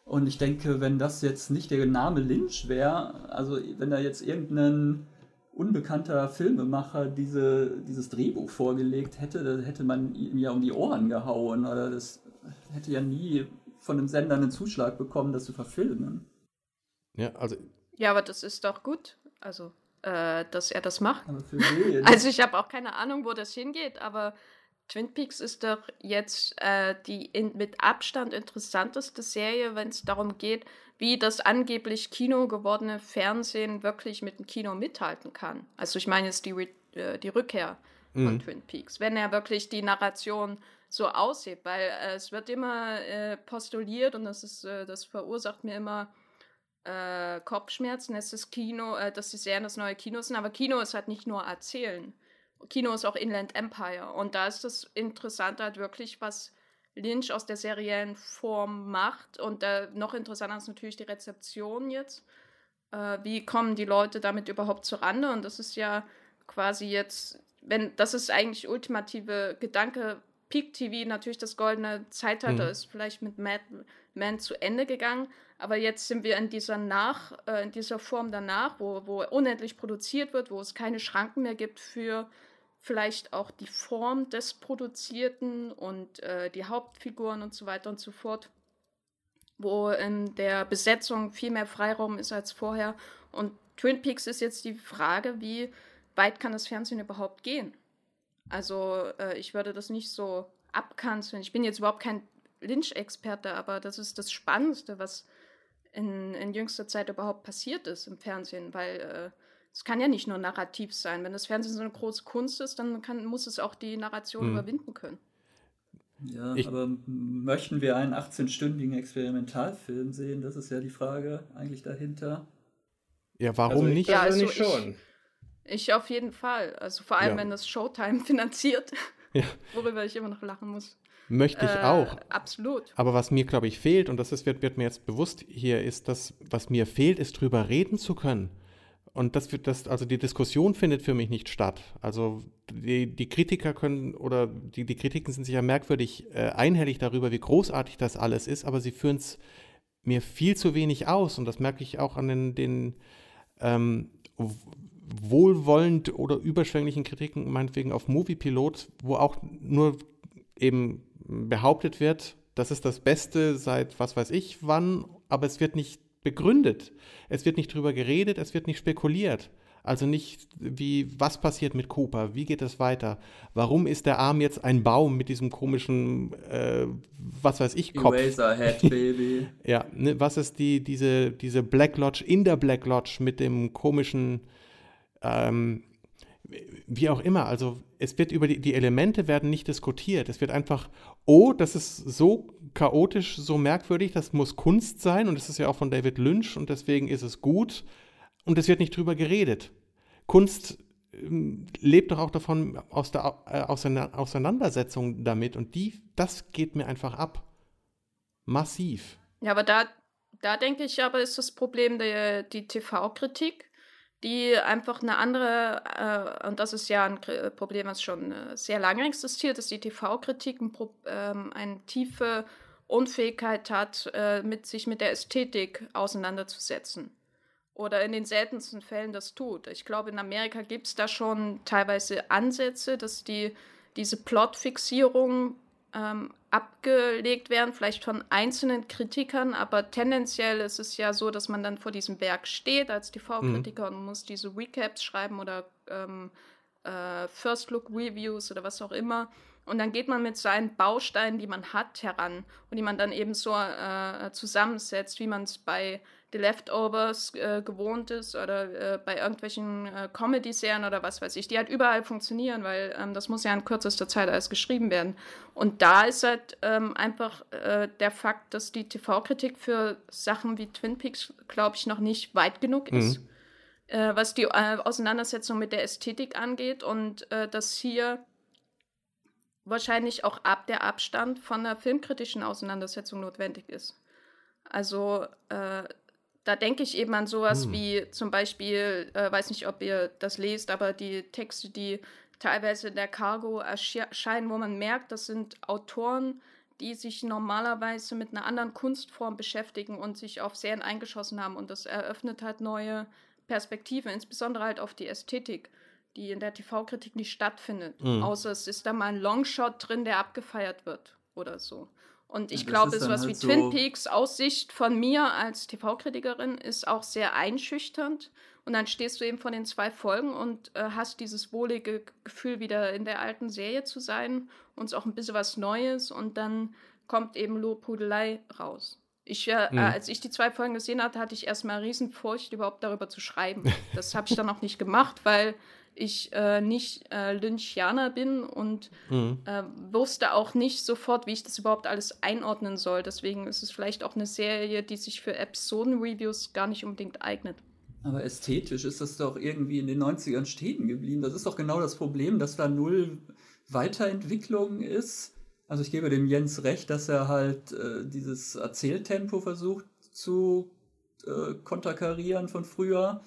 Und ich denke, wenn das jetzt nicht der Name Lynch wäre, also wenn da jetzt irgendein unbekannter Filmemacher diese, dieses Drehbuch vorgelegt hätte, dann hätte man ihm ja um die Ohren gehauen oder das hätte ja nie von einem Sender einen Zuschlag bekommen, das zu verfilmen. Ja, also. Ja, aber das ist doch gut. Also, äh, dass er das macht. also, ich habe auch keine Ahnung, wo das hingeht, aber Twin Peaks ist doch jetzt äh, die in, mit Abstand interessanteste Serie, wenn es darum geht, wie das angeblich Kino gewordene Fernsehen wirklich mit dem Kino mithalten kann. Also ich meine jetzt die, äh, die Rückkehr mhm. von Twin Peaks, wenn er wirklich die Narration so aussieht, weil äh, es wird immer äh, postuliert und das ist, äh, das verursacht mir immer äh, Kopfschmerzen, dass das Kino, äh, dass die Serien das neue Kino sind, aber Kino ist halt nicht nur Erzählen. Kino ist auch Inland Empire und da ist das Interessante halt wirklich, was Lynch aus der seriellen Form macht und äh, noch interessanter ist natürlich die Rezeption jetzt. Äh, wie kommen die Leute damit überhaupt zurande und das ist ja quasi jetzt, wenn, das ist eigentlich ultimative Gedanke, Peak TV natürlich das goldene Zeitalter mhm. ist vielleicht mit Mad Men zu Ende gegangen, aber jetzt sind wir in dieser nach, äh, in dieser Form danach, wo, wo unendlich produziert wird, wo es keine Schranken mehr gibt für vielleicht auch die Form des Produzierten und äh, die Hauptfiguren und so weiter und so fort, wo in der Besetzung viel mehr Freiraum ist als vorher. Und Twin Peaks ist jetzt die Frage, wie weit kann das Fernsehen überhaupt gehen? Also äh, ich würde das nicht so abkanzeln. Ich bin jetzt überhaupt kein Lynch-Experte, aber das ist das Spannendste, was in, in jüngster Zeit überhaupt passiert ist im Fernsehen, weil äh, es kann ja nicht nur narrativ sein. Wenn das Fernsehen so eine große Kunst ist, dann kann, muss es auch die Narration hm. überwinden können. Ja, ich, aber möchten wir einen 18-stündigen Experimentalfilm sehen? Das ist ja die Frage eigentlich dahinter. Ja, warum also nicht? Ja, also nicht schon. Ich, ich, auf jeden Fall. Also vor allem, ja. wenn das Showtime finanziert, ja. worüber ich immer noch lachen muss. Möchte ich äh, auch. Absolut. Aber was mir, glaube ich, fehlt, und das ist, wird, wird mir jetzt bewusst hier, ist, dass was mir fehlt, ist drüber reden zu können. Und das wird das, also die Diskussion findet für mich nicht statt. Also die, die Kritiker können oder die, die Kritiken sind sicher merkwürdig äh, einhellig darüber, wie großartig das alles ist, aber sie führen es mir viel zu wenig aus. Und das merke ich auch an den, den ähm, wohlwollend oder überschwänglichen Kritiken, meinetwegen auf Moviepilot, wo auch nur eben behauptet wird, das ist das Beste seit was weiß ich wann, aber es wird nicht begründet. Es wird nicht drüber geredet, es wird nicht spekuliert. Also nicht wie, was passiert mit Cooper, wie geht es weiter, warum ist der Arm jetzt ein Baum mit diesem komischen, äh, was weiß ich, Kopf. Eraserhead, Baby. ja, ne, was ist die, diese, diese Black Lodge in der Black Lodge mit dem komischen, ähm, wie auch immer, also es wird über die, die Elemente werden nicht diskutiert. Es wird einfach, oh, das ist so chaotisch, so merkwürdig, das muss Kunst sein und es ist ja auch von David Lynch und deswegen ist es gut und es wird nicht drüber geredet. Kunst ähm, lebt doch auch davon aus der äh, Auseinandersetzung damit und die, das geht mir einfach ab. Massiv. Ja, aber da, da denke ich aber, ist das Problem der, die TV-Kritik, die einfach eine andere, äh, und das ist ja ein Problem, was schon äh, sehr lange existiert, dass die TV-Kritik ein ähm, eine tiefe Unfähigkeit hat, äh, mit sich mit der Ästhetik auseinanderzusetzen oder in den seltensten Fällen das tut. Ich glaube, in Amerika gibt es da schon teilweise Ansätze, dass die diese Plotfixierung ähm, abgelegt werden, vielleicht von einzelnen Kritikern, aber tendenziell ist es ja so, dass man dann vor diesem Berg steht als TV-Kritiker mhm. und muss diese Recaps schreiben oder ähm, äh, First Look Reviews oder was auch immer. Und dann geht man mit seinen Bausteinen, die man hat, heran und die man dann eben so äh, zusammensetzt, wie man es bei The Leftovers äh, gewohnt ist oder äh, bei irgendwelchen äh, Comedy-Serien oder was weiß ich, die halt überall funktionieren, weil ähm, das muss ja in kürzester Zeit alles geschrieben werden. Und da ist halt ähm, einfach äh, der Fakt, dass die TV-Kritik für Sachen wie Twin Peaks, glaube ich, noch nicht weit genug ist, mhm. Äh, was die äh, Auseinandersetzung mit der Ästhetik angeht und dass hier wahrscheinlich auch ab der Abstand von einer filmkritischen Auseinandersetzung notwendig ist. Also äh, da denke ich eben an sowas hm. wie zum Beispiel, äh, weiß nicht, ob ihr das lest, aber die Texte, die teilweise in der Cargo erscheinen, wo man merkt, das sind Autoren, die sich normalerweise mit einer anderen Kunstform beschäftigen und sich auf Serien eingeschossen haben. Und das eröffnet halt neue Perspektiven, insbesondere halt auf die Ästhetik, die in der TV-Kritik nicht stattfindet. Mhm. Außer es ist da mal ein Longshot drin, der abgefeiert wird oder so. Und ich glaube, sowas halt wie so Twin Peaks aus Sicht von mir als TV-Kritikerin ist auch sehr einschüchternd. Und dann stehst du eben vor den zwei Folgen und äh, hast dieses wohlige Gefühl, wieder in der alten Serie zu sein und es auch ein bisschen was Neues. Und dann kommt eben Lobhudelei raus. Ich, äh, mhm. als ich die zwei Folgen gesehen hatte, hatte ich erstmal Riesenfurcht, überhaupt darüber zu schreiben. Das habe ich dann auch nicht gemacht, weil ich äh, nicht äh, Lynchianer bin und mhm. äh, wusste auch nicht sofort, wie ich das überhaupt alles einordnen soll. Deswegen ist es vielleicht auch eine Serie, die sich für Episoden-Reviews gar nicht unbedingt eignet. Aber ästhetisch ist das doch irgendwie in den 90ern stehen geblieben. Das ist doch genau das Problem, dass da null Weiterentwicklung ist. Also ich gebe dem Jens recht, dass er halt äh, dieses Erzähltempo versucht zu äh, konterkarieren von früher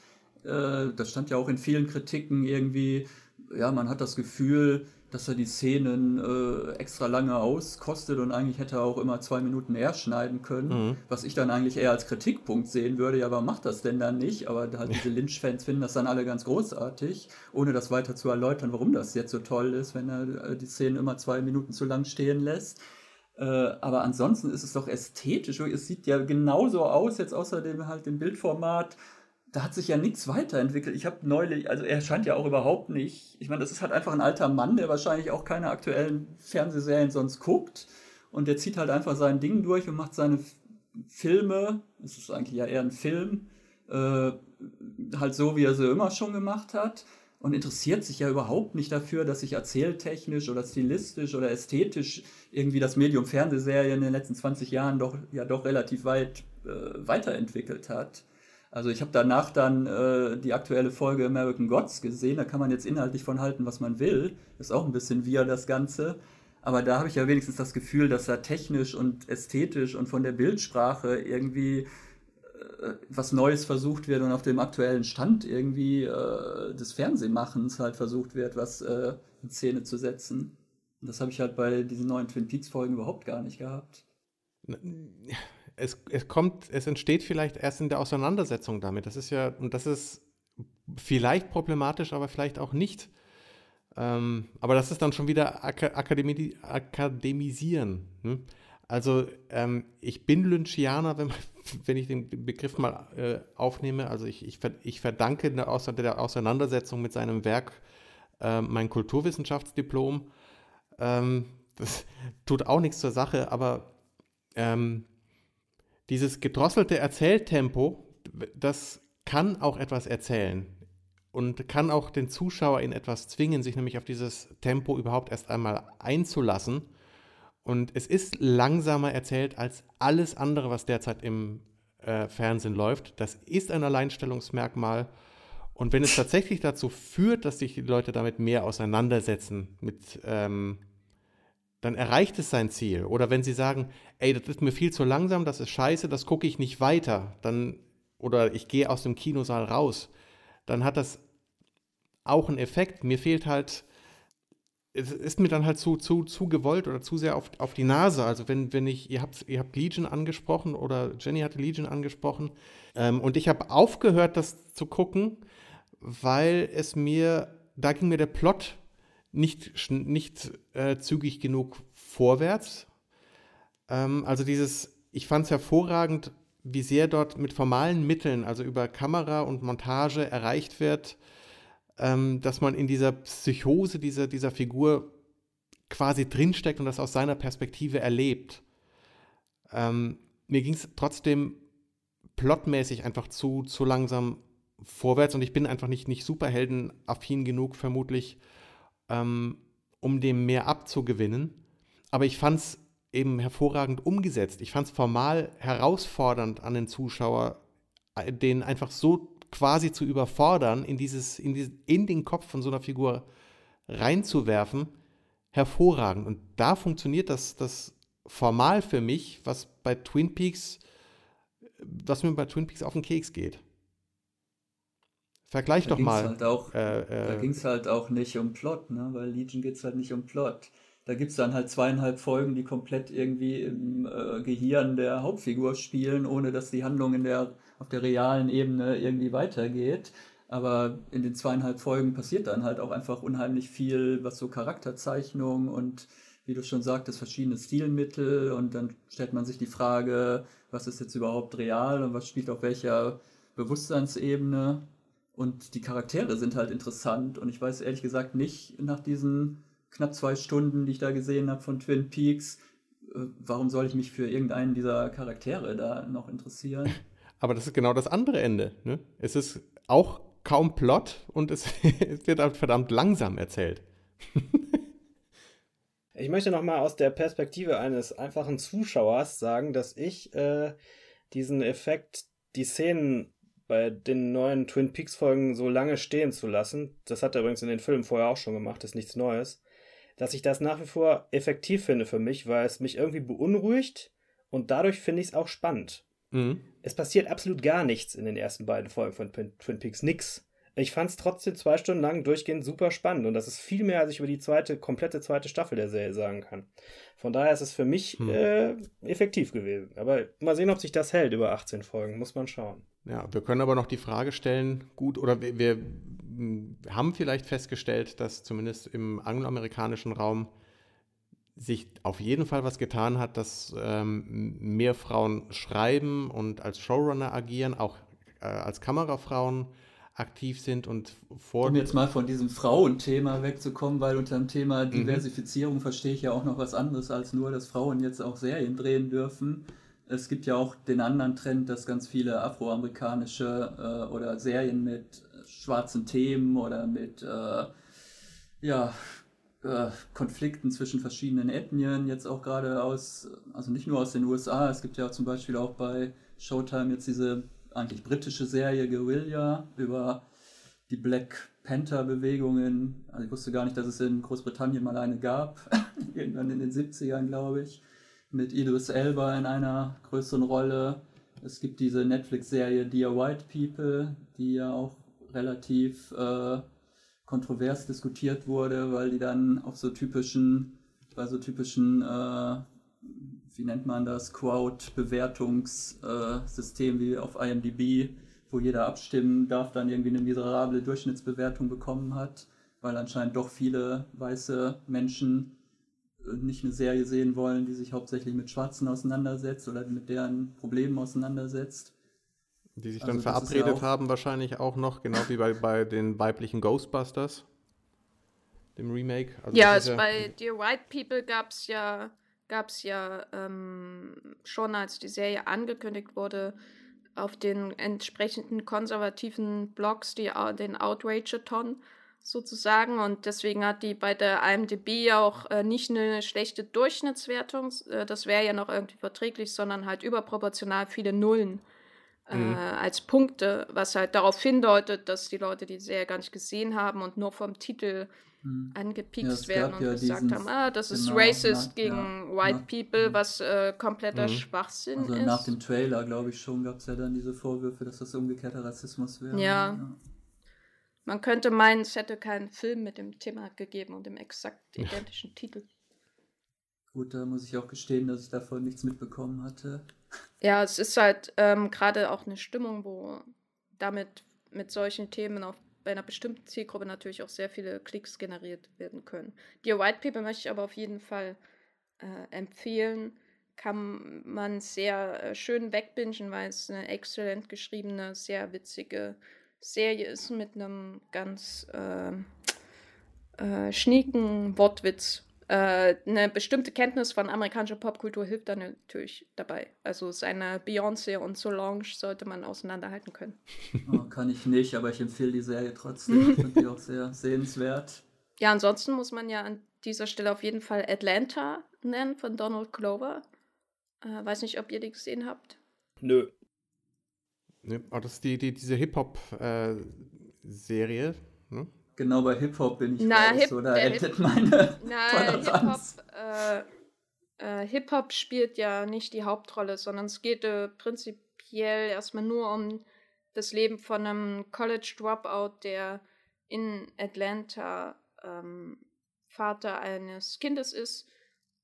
äh, das stand ja auch in vielen Kritiken irgendwie, ja, man hat das Gefühl, dass er die Szenen äh, extra lange auskostet und eigentlich hätte er auch immer zwei Minuten mehr schneiden können, mhm. was ich dann eigentlich eher als Kritikpunkt sehen würde. Ja, warum macht das denn dann nicht? Aber halt diese Lynch-Fans finden das dann alle ganz großartig, ohne das weiter zu erläutern, warum das jetzt so toll ist, wenn er äh, die Szenen immer zwei Minuten zu lang stehen lässt. Äh, aber ansonsten ist es doch ästhetisch. Es sieht ja genauso aus, jetzt außerdem halt im Bildformat da hat sich ja nichts weiterentwickelt. Ich habe neulich, also er scheint ja auch überhaupt nicht, ich meine, das ist halt einfach ein alter Mann, der wahrscheinlich auch keine aktuellen Fernsehserien sonst guckt. Und der zieht halt einfach sein Ding durch und macht seine Filme, es ist eigentlich ja eher ein Film, äh, halt so, wie er sie immer schon gemacht hat. Und interessiert sich ja überhaupt nicht dafür, dass sich erzähltechnisch oder stilistisch oder ästhetisch irgendwie das Medium Fernsehserie in den letzten 20 Jahren doch ja doch relativ weit äh, weiterentwickelt hat. Also ich habe danach dann äh, die aktuelle Folge American Gods gesehen. Da kann man jetzt inhaltlich von halten, was man will. Ist auch ein bisschen wir das Ganze. Aber da habe ich ja wenigstens das Gefühl, dass da technisch und ästhetisch und von der Bildsprache irgendwie äh, was Neues versucht wird und auf dem aktuellen Stand irgendwie äh, des Fernsehmachens halt versucht wird, was äh, in Szene zu setzen. Und das habe ich halt bei diesen neuen Twin Peaks Folgen überhaupt gar nicht gehabt es, es kommt, es entsteht vielleicht erst in der Auseinandersetzung damit. Das ist ja, und das ist vielleicht problematisch, aber vielleicht auch nicht. Ähm, aber das ist dann schon wieder Ak Akademie Akademisieren. Hm? Also ähm, ich bin Lynchianer, wenn, wenn ich den Begriff mal äh, aufnehme. Also ich, ich, ich verdanke der, Auseinandersetzung mit seinem Werk äh, mein Kulturwissenschaftsdiplom. Ähm, das tut auch nichts zur Sache, aber ähm, dieses gedrosselte Erzähltempo, das kann auch etwas erzählen und kann auch den Zuschauer in etwas zwingen, sich nämlich auf dieses Tempo überhaupt erst einmal einzulassen. Und es ist langsamer erzählt als alles andere, was derzeit im äh, Fernsehen läuft. Das ist ein Alleinstellungsmerkmal. Und wenn es tatsächlich dazu führt, dass sich die Leute damit mehr auseinandersetzen, mit, ähm, dann erreicht es sein Ziel. Oder wenn sie sagen, ey, das ist mir viel zu langsam, das ist scheiße, das gucke ich nicht weiter, dann, oder ich gehe aus dem Kinosaal raus, dann hat das auch einen Effekt. Mir fehlt halt es ist mir dann halt zu, zu, zu gewollt oder zu sehr auf, auf die Nase. Also wenn, wenn ich, ihr habt, ihr habt Legion angesprochen oder Jenny hatte Legion angesprochen ähm, und ich habe aufgehört, das zu gucken, weil es mir, da ging mir der Plot nicht, nicht äh, zügig genug vorwärts. Ähm, also dieses, ich fand es hervorragend, wie sehr dort mit formalen Mitteln, also über Kamera und Montage erreicht wird, ähm, dass man in dieser Psychose dieser, dieser Figur quasi drinsteckt und das aus seiner Perspektive erlebt. Ähm, mir ging es trotzdem plotmäßig einfach zu, zu langsam vorwärts und ich bin einfach nicht, nicht superheldenaffin genug, vermutlich, ähm, um dem mehr abzugewinnen. Aber ich fand es eben hervorragend umgesetzt. Ich fand es formal herausfordernd an den Zuschauer, äh, den einfach so quasi zu überfordern, in, dieses, in, dieses, in den Kopf von so einer Figur reinzuwerfen, hervorragend. Und da funktioniert das, das formal für mich, was bei Twin Peaks, was mir bei Twin Peaks auf den Keks geht. Vergleich da doch mal. Halt auch, äh, äh, da ging es halt auch nicht um Plot, ne? weil Legion geht es halt nicht um Plot. Da gibt es dann halt zweieinhalb Folgen, die komplett irgendwie im äh, Gehirn der Hauptfigur spielen, ohne dass die Handlung in der auf der realen Ebene irgendwie weitergeht. Aber in den zweieinhalb Folgen passiert dann halt auch einfach unheimlich viel, was so Charakterzeichnung und wie du schon sagtest, verschiedene Stilmittel und dann stellt man sich die Frage, was ist jetzt überhaupt real und was spielt auf welcher Bewusstseinsebene. Und die Charaktere sind halt interessant und ich weiß ehrlich gesagt nicht nach diesen knapp zwei Stunden, die ich da gesehen habe von Twin Peaks, äh, warum soll ich mich für irgendeinen dieser Charaktere da noch interessieren? Aber das ist genau das andere Ende. Ne? Es ist auch kaum Plot und es, es wird halt verdammt langsam erzählt. ich möchte nochmal aus der Perspektive eines einfachen Zuschauers sagen, dass ich äh, diesen Effekt, die Szenen bei den neuen Twin Peaks-Folgen so lange stehen zu lassen, das hat er übrigens in den Filmen vorher auch schon gemacht, ist nichts Neues, dass ich das nach wie vor effektiv finde für mich, weil es mich irgendwie beunruhigt und dadurch finde ich es auch spannend. Mhm. Es passiert absolut gar nichts in den ersten beiden Folgen von Twin Peaks. Nix. Ich fand es trotzdem zwei Stunden lang durchgehend super spannend und das ist viel mehr, als ich über die zweite, komplette zweite Staffel der Serie sagen kann. Von daher ist es für mich hm. äh, effektiv gewesen. Aber mal sehen, ob sich das hält über 18 Folgen, muss man schauen. Ja, wir können aber noch die Frage stellen, gut, oder wir, wir haben vielleicht festgestellt, dass zumindest im angloamerikanischen Raum sich auf jeden Fall was getan hat, dass ähm, mehr Frauen schreiben und als Showrunner agieren, auch äh, als Kamerafrauen aktiv sind und vor. Um jetzt mal von diesem Frauenthema wegzukommen, weil unter dem Thema mhm. Diversifizierung mhm. verstehe ich ja auch noch was anderes als nur, dass Frauen jetzt auch Serien drehen dürfen. Es gibt ja auch den anderen Trend, dass ganz viele afroamerikanische äh, oder Serien mit schwarzen Themen oder mit äh, ja, äh, Konflikten zwischen verschiedenen Ethnien, jetzt auch gerade aus, also nicht nur aus den USA, es gibt ja zum Beispiel auch bei Showtime jetzt diese eigentlich britische Serie Guerilla über die Black Panther-Bewegungen. Also ich wusste gar nicht, dass es in Großbritannien mal eine gab, irgendwann in den 70ern, glaube ich, mit Idris Elba in einer größeren Rolle. Es gibt diese Netflix-Serie Dear White People, die ja auch relativ äh, kontrovers diskutiert wurde, weil die dann auf so typischen, bei so typischen, äh, wie nennt man das, Crowd-Bewertungssystem wie auf IMDb wo jeder abstimmen darf, dann irgendwie eine miserable Durchschnittsbewertung bekommen hat, weil anscheinend doch viele weiße Menschen äh, nicht eine Serie sehen wollen, die sich hauptsächlich mit Schwarzen auseinandersetzt oder mit deren Problemen auseinandersetzt. Die sich dann also verabredet ja haben wahrscheinlich auch noch, genau wie bei, bei den weiblichen Ghostbusters, dem Remake. Also ja, ja bei Dear White People gab es ja, gab's ja ähm, schon, als die Serie angekündigt wurde, auf den entsprechenden konservativen Blogs die, den Outrage-Ton sozusagen und deswegen hat die bei der IMDb auch äh, nicht eine schlechte Durchschnittswertung, äh, das wäre ja noch irgendwie verträglich, sondern halt überproportional viele Nullen äh, mhm. als Punkte, was halt darauf hindeutet, dass die Leute die Serie gar nicht gesehen haben und nur vom Titel mhm. angepiekst ja, werden und ja gesagt haben, ah, das ist genau, racist nach, gegen ja, White nach, People, was äh, kompletter mhm. Schwachsinn also ist. Nach dem Trailer, glaube ich schon, gab es ja dann diese Vorwürfe, dass das umgekehrter Rassismus wäre. Ja. Man könnte meinen, es hätte keinen Film mit dem Thema gegeben und dem exakt identischen Titel. Gut, da muss ich auch gestehen, dass ich davon nichts mitbekommen hatte. Ja, es ist halt ähm, gerade auch eine Stimmung, wo damit mit solchen Themen auf bei einer bestimmten Zielgruppe natürlich auch sehr viele Klicks generiert werden können. Dear White People möchte ich aber auf jeden Fall äh, empfehlen. Kann man sehr äh, schön wegbingen, weil es eine exzellent geschriebene, sehr witzige Serie ist mit einem ganz äh, äh, schnieken Wortwitz äh, eine bestimmte Kenntnis von amerikanischer Popkultur hilft da natürlich dabei. Also seine Beyoncé und Solange sollte man auseinanderhalten können. Oh, kann ich nicht, aber ich empfehle die Serie trotzdem. Ich finde die auch sehr sehenswert. Ja, ansonsten muss man ja an dieser Stelle auf jeden Fall Atlanta nennen von Donald Glover. Äh, weiß nicht, ob ihr die gesehen habt. Nö. Ne, oh, das ist die, die, diese Hip-Hop-Serie. Äh, ne? Genau bei Hip-Hop bin ich na, raus, Hip, oder endet meine Hip-Hop äh, äh, Hip spielt ja nicht die Hauptrolle, sondern es geht äh, prinzipiell erstmal nur um das Leben von einem College-Dropout, der in Atlanta ähm, Vater eines Kindes ist,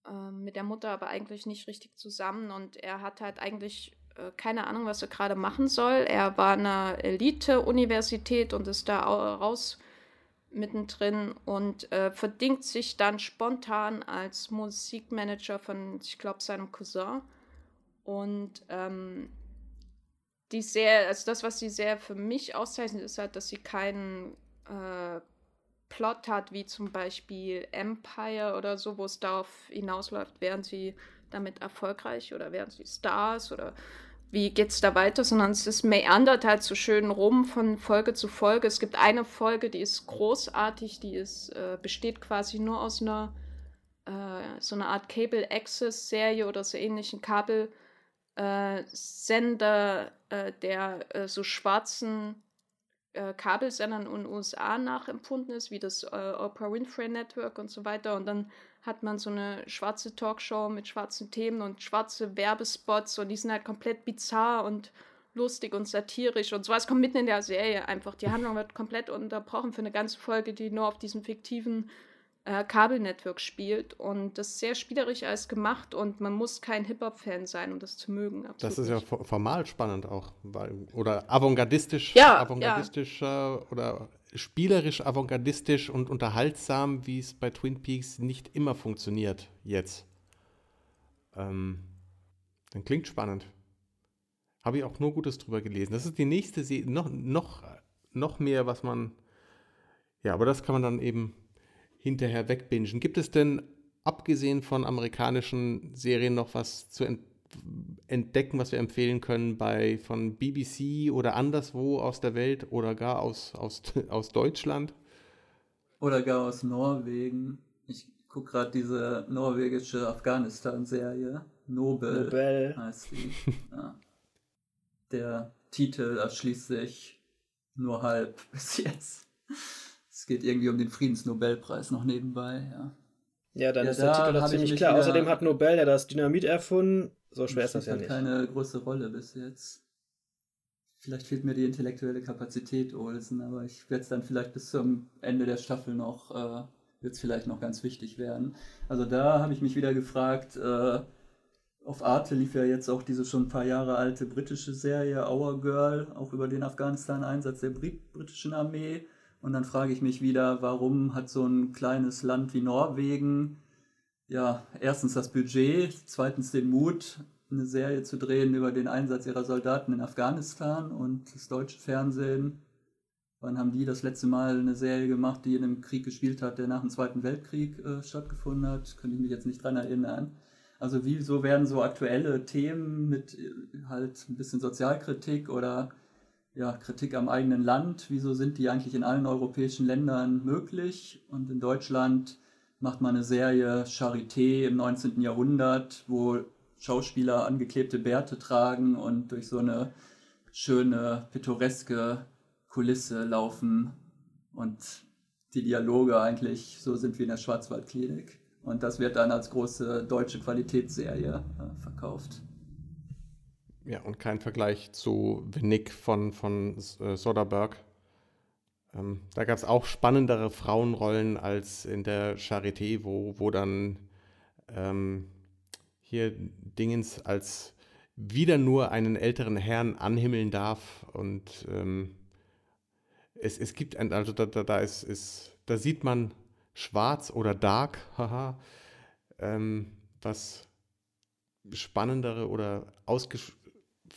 ähm, mit der Mutter aber eigentlich nicht richtig zusammen und er hat halt eigentlich äh, keine Ahnung, was er gerade machen soll. Er war in einer Elite-Universität und ist da raus mittendrin und äh, verdingt sich dann spontan als Musikmanager von, ich glaube, seinem Cousin. Und ähm, die sehr, also das, was sie sehr für mich auszeichnet, ist halt, dass sie keinen äh, Plot hat, wie zum Beispiel Empire oder so, wo es darauf hinausläuft, werden sie damit erfolgreich oder werden sie Stars oder wie geht's da weiter, sondern es ist meandert halt so schön rum von Folge zu Folge. Es gibt eine Folge, die ist großartig, die ist, äh, besteht quasi nur aus einer äh, so einer Art Cable Access Serie oder so ähnlichen Kabelsender, äh, der äh, so schwarzen äh, Kabelsendern in den USA nachempfunden ist, wie das äh, Oprah Winfrey Network und so weiter. Und dann hat man so eine schwarze Talkshow mit schwarzen Themen und schwarze Werbespots und die sind halt komplett bizarr und lustig und satirisch und sowas kommt mitten in der Serie einfach. Die Handlung wird komplett unterbrochen für eine ganze Folge, die nur auf diesem fiktiven äh, Kabelnetwork spielt und das ist sehr spielerisch alles gemacht und man muss kein Hip-Hop-Fan sein, um das zu mögen. das ist ja formal spannend auch, weil, oder avantgardistisch, ja, avantgardistisch ja. oder spielerisch, avantgardistisch und unterhaltsam, wie es bei Twin Peaks nicht immer funktioniert jetzt. Ähm, dann klingt spannend. Habe ich auch nur Gutes drüber gelesen. Das ist die nächste Serie, noch, noch, noch mehr, was man. Ja, aber das kann man dann eben hinterher wegbingen. Gibt es denn, abgesehen von amerikanischen Serien, noch was zu entdecken? entdecken, was wir empfehlen können bei von BBC oder anderswo aus der Welt oder gar aus, aus, aus Deutschland? Oder gar aus Norwegen. Ich gucke gerade diese norwegische Afghanistan-Serie. Nobel, Nobel heißt die. Ja. Der Titel erschließt sich nur halb bis jetzt. Es geht irgendwie um den Friedensnobelpreis noch nebenbei, ja. Ja, dann ja, ist der Titel doch ziemlich klar. Außerdem hat Nobel ja das Dynamit erfunden so schwer ist das ja nicht. keine große Rolle bis jetzt. Vielleicht fehlt mir die intellektuelle Kapazität, Olsen, aber ich werde es dann vielleicht bis zum Ende der Staffel noch, äh, wird es vielleicht noch ganz wichtig werden. Also da habe ich mich wieder gefragt, äh, Auf Arte lief ja jetzt auch diese schon ein paar Jahre alte britische Serie Our Girl, auch über den Afghanistan-Einsatz der britischen Armee. Und dann frage ich mich wieder, warum hat so ein kleines Land wie Norwegen ja erstens das Budget, zweitens den Mut, eine Serie zu drehen über den Einsatz ihrer Soldaten in Afghanistan und das deutsche Fernsehen. Wann haben die das letzte Mal eine Serie gemacht, die in einem Krieg gespielt hat, der nach dem Zweiten Weltkrieg äh, stattgefunden hat? Könnte ich mich jetzt nicht dran erinnern. Also wieso werden so aktuelle Themen mit äh, halt ein bisschen Sozialkritik oder ja, Kritik am eigenen Land, wieso sind die eigentlich in allen europäischen Ländern möglich? Und in Deutschland macht man eine Serie Charité im 19. Jahrhundert, wo Schauspieler angeklebte Bärte tragen und durch so eine schöne, pittoreske Kulisse laufen und die Dialoge eigentlich so sind wie in der Schwarzwaldklinik. Und das wird dann als große deutsche Qualitätsserie äh, verkauft. Ja, und kein Vergleich zu The von, von äh, Soderbergh. Ähm, da gab es auch spannendere Frauenrollen als in der Charité, wo, wo dann ähm, hier Dingens als wieder nur einen älteren Herrn anhimmeln darf. Und ähm, es, es gibt ein, also da, da, da ist, ist, da sieht man schwarz oder dark, haha, ähm, was spannendere oder ausgesch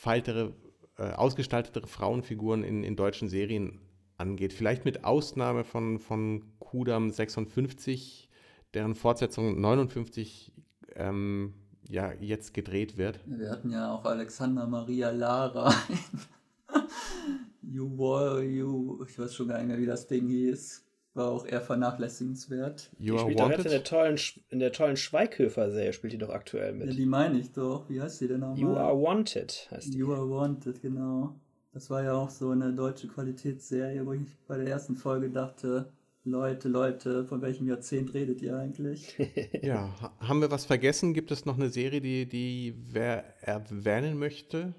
feiltere, äh, ausgestaltetere Frauenfiguren in, in deutschen Serien angeht. Vielleicht mit Ausnahme von, von Kudam 56, deren Fortsetzung 59 ähm, ja, jetzt gedreht wird. Wir hatten ja auch Alexander Maria Lara. you War, You, ich weiß schon gar nicht mehr, wie das Ding hieß war auch eher vernachlässigenswert. You die spielt doch jetzt in der tollen, in der tollen Schweighöfer-Serie, spielt die doch aktuell mit. Ja, die meine ich doch. Wie heißt die denn nochmal? You Are Wanted heißt die. You Are Wanted, genau. Das war ja auch so eine deutsche Qualitätsserie, wo ich bei der ersten Folge dachte, Leute, Leute, von welchem Jahrzehnt redet ihr eigentlich? ja, haben wir was vergessen? Gibt es noch eine Serie, die, die wer erwähnen möchte?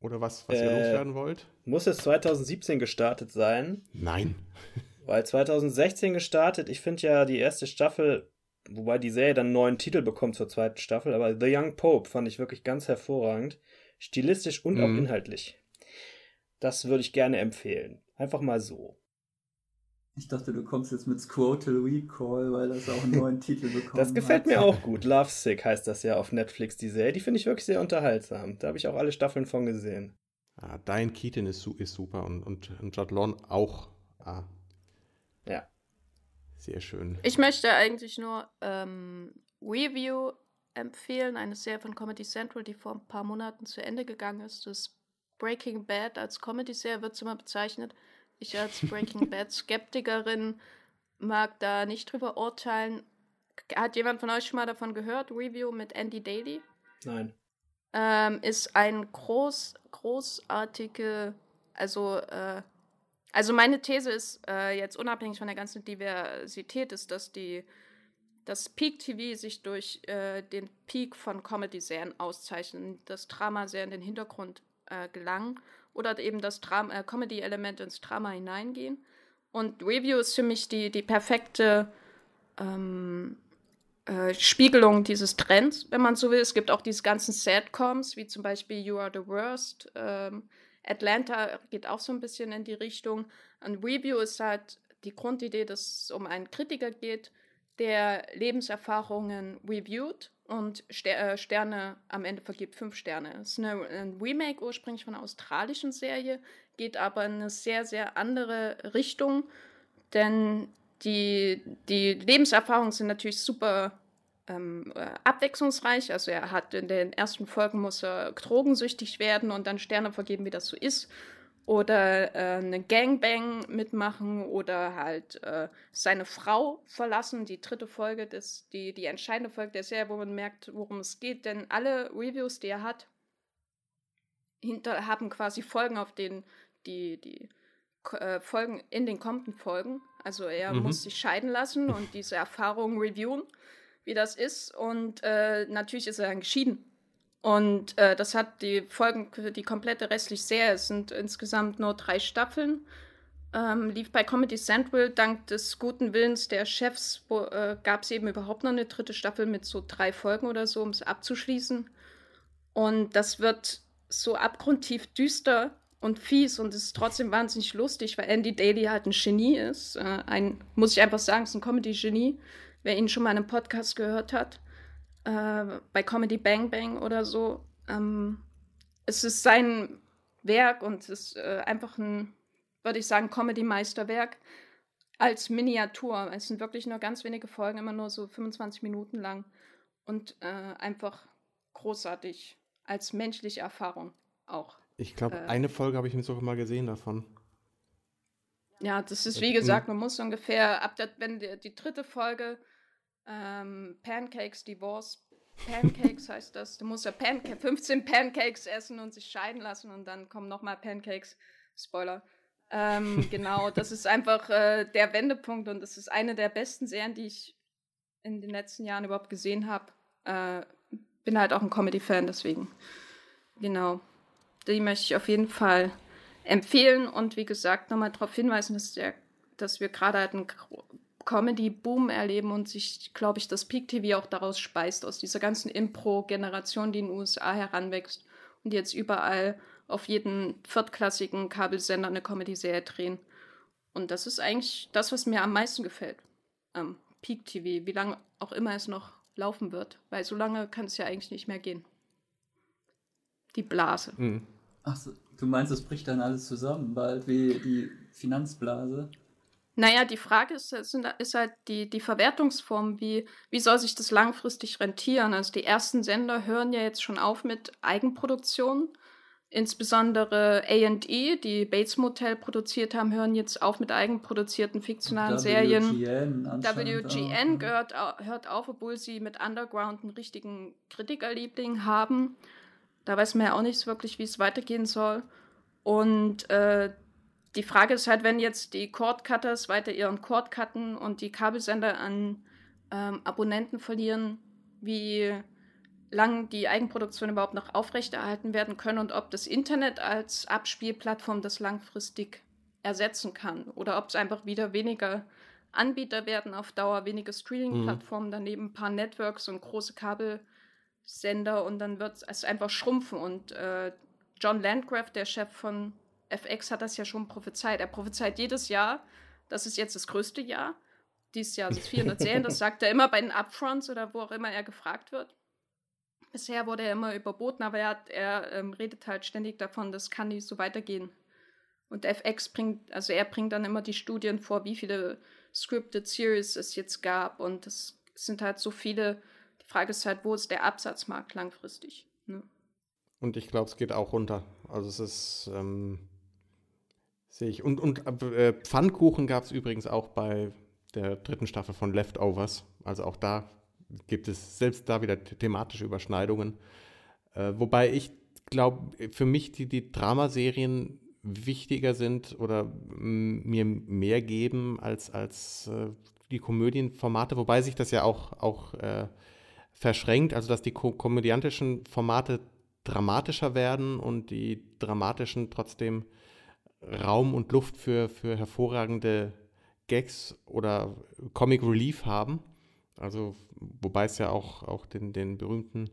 Oder was, was äh, ihr loswerden wollt? Muss es 2017 gestartet sein? Nein. Weil 2016 gestartet, ich finde ja die erste Staffel, wobei die Serie dann einen neuen Titel bekommt zur zweiten Staffel, aber The Young Pope fand ich wirklich ganz hervorragend. Stilistisch und mhm. auch inhaltlich. Das würde ich gerne empfehlen. Einfach mal so. Ich dachte, du kommst jetzt mit Squirtle Recall, weil das auch einen neuen Titel bekommt. Das gefällt hat. mir auch gut. Love Sick heißt das ja auf Netflix, die Serie. Die finde ich wirklich sehr unterhaltsam. Da habe ich auch alle Staffeln von gesehen. Ah, Diane Keaton ist, ist super und, und, und Judd Law auch. Ah. Sehr schön. Ich möchte eigentlich nur ähm, Review empfehlen, eine Serie von Comedy Central, die vor ein paar Monaten zu Ende gegangen ist. Das Breaking Bad als Comedy-Serie wird es immer bezeichnet. Ich als Breaking Bad Skeptikerin mag da nicht drüber urteilen. Hat jemand von euch schon mal davon gehört? Review mit Andy Daly? Nein. Ähm, ist ein groß, großartige, also äh, also meine These ist äh, jetzt unabhängig von der ganzen Diversität, ist, dass die das Peak TV sich durch äh, den Peak von Comedy-Serien auszeichnet, das Drama sehr in den Hintergrund äh, gelangen oder eben das äh, Comedy-Element ins Drama hineingehen. Und Review ist für mich die, die perfekte ähm, äh, Spiegelung dieses Trends, wenn man so will. Es gibt auch diese ganzen Sadcoms, wie zum Beispiel You Are the Worst. Ähm, Atlanta geht auch so ein bisschen in die Richtung. Ein Review ist halt die Grundidee, dass es um einen Kritiker geht, der Lebenserfahrungen reviewt und äh, Sterne am Ende vergibt, fünf Sterne. Es ist ein Remake ursprünglich von einer australischen Serie, geht aber in eine sehr, sehr andere Richtung, denn die, die Lebenserfahrungen sind natürlich super ähm, äh, abwechslungsreich. Also er hat in den ersten Folgen muss er drogensüchtig werden und dann Sterne vergeben, wie das so ist. Oder äh, eine Gangbang mitmachen oder halt äh, seine Frau verlassen. Die dritte Folge, des, die, die entscheidende Folge der Serie, wo man merkt, worum es geht. Denn alle Reviews, die er hat, hinter, haben quasi Folgen auf den, die, die äh, Folgen in den kommenden Folgen. Also er mhm. muss sich scheiden lassen und diese Erfahrungen reviewen wie das ist. Und äh, natürlich ist er dann geschieden. Und äh, das hat die Folgen für die komplette restliche Serie. Es sind insgesamt nur drei Staffeln. ähm, lief bei Comedy Central. Dank des guten Willens der Chefs äh, gab es eben überhaupt noch eine dritte Staffel mit so drei Folgen oder so, um es abzuschließen. Und das wird so abgrundtief düster und fies und es ist trotzdem wahnsinnig lustig, weil Andy Daly halt ein Genie ist. Äh, ein, muss ich einfach sagen, ist ein Comedy-Genie. Wer ihn schon mal in einem Podcast gehört hat, äh, bei Comedy Bang Bang oder so. Ähm, es ist sein Werk und es ist äh, einfach ein würde ich sagen, Comedy-Meisterwerk als Miniatur. Es sind wirklich nur ganz wenige Folgen, immer nur so 25 Minuten lang und äh, einfach großartig als menschliche Erfahrung auch. Ich glaube, äh, eine Folge habe ich mir sogar mal gesehen davon. Ja, das ist wie gesagt, man muss ungefähr ab der, wenn die, die dritte Folge ähm, Pancakes Divorce Pancakes heißt das. Du musst ja Panca 15 Pancakes essen und sich scheiden lassen und dann kommen nochmal Pancakes. Spoiler. Ähm, genau, das ist einfach äh, der Wendepunkt und das ist eine der besten Serien, die ich in den letzten Jahren überhaupt gesehen habe. Äh, bin halt auch ein Comedy-Fan, deswegen. Genau. Die möchte ich auf jeden Fall empfehlen und wie gesagt nochmal darauf hinweisen, dass, der, dass wir gerade halt einen Comedy-Boom erleben und sich, glaube ich, das Peak TV auch daraus speist, aus dieser ganzen Impro-Generation, die in den USA heranwächst und jetzt überall auf jeden viertklassigen Kabelsender eine Comedy-Serie drehen. Und das ist eigentlich das, was mir am meisten gefällt am Peak TV, wie lange auch immer es noch laufen wird, weil so lange kann es ja eigentlich nicht mehr gehen. Die Blase. Mhm. Ach so, du meinst, es bricht dann alles zusammen, bald wie die Finanzblase? Naja, die Frage ist, ist halt die, die Verwertungsform, wie, wie soll sich das langfristig rentieren? Also die ersten Sender hören ja jetzt schon auf mit Eigenproduktionen Insbesondere A&E, die Bates Motel produziert haben, hören jetzt auf mit eigenproduzierten fiktionalen WGN Serien. WGN gehört, hört auf, obwohl sie mit Underground einen richtigen Kritikerliebling haben. Da weiß man ja auch nicht so wirklich, wie es weitergehen soll. Und äh, die Frage ist halt, wenn jetzt die Cord-Cutters weiter ihren Cord cutten und die Kabelsender an ähm, Abonnenten verlieren, wie lang die Eigenproduktion überhaupt noch aufrechterhalten werden können und ob das Internet als Abspielplattform das langfristig ersetzen kann oder ob es einfach wieder weniger Anbieter werden auf Dauer, weniger Streaming-Plattformen, mhm. daneben ein paar Networks und große Kabelsender und dann wird es einfach schrumpfen. Und äh, John Landgraf, der Chef von FX, hat das ja schon prophezeit. Er prophezeit jedes Jahr, das ist jetzt das größte Jahr. Dieses Jahr sind es 400 Serien, das sagt er immer bei den Upfronts oder wo auch immer er gefragt wird. Bisher wurde er immer überboten, aber er, hat, er ähm, redet halt ständig davon, das kann nicht so weitergehen. Und FX bringt, also er bringt dann immer die Studien vor, wie viele Scripted Series es jetzt gab. Und es sind halt so viele. Die Frage ist halt, wo ist der Absatzmarkt langfristig? Ne? Und ich glaube, es geht auch runter. Also es ist, ähm, sehe ich. Und, und äh, Pfannkuchen gab es übrigens auch bei der dritten Staffel von Leftovers. Also auch da gibt es selbst da wieder thematische Überschneidungen. Äh, wobei ich glaube, für mich die, die Dramaserien wichtiger sind oder mir mehr geben als, als äh, die Komödienformate, wobei sich das ja auch, auch äh, verschränkt, also dass die ko komödiantischen Formate dramatischer werden und die dramatischen trotzdem Raum und Luft für, für hervorragende Gags oder Comic Relief haben. Also, wobei es ja auch, auch den, den berühmten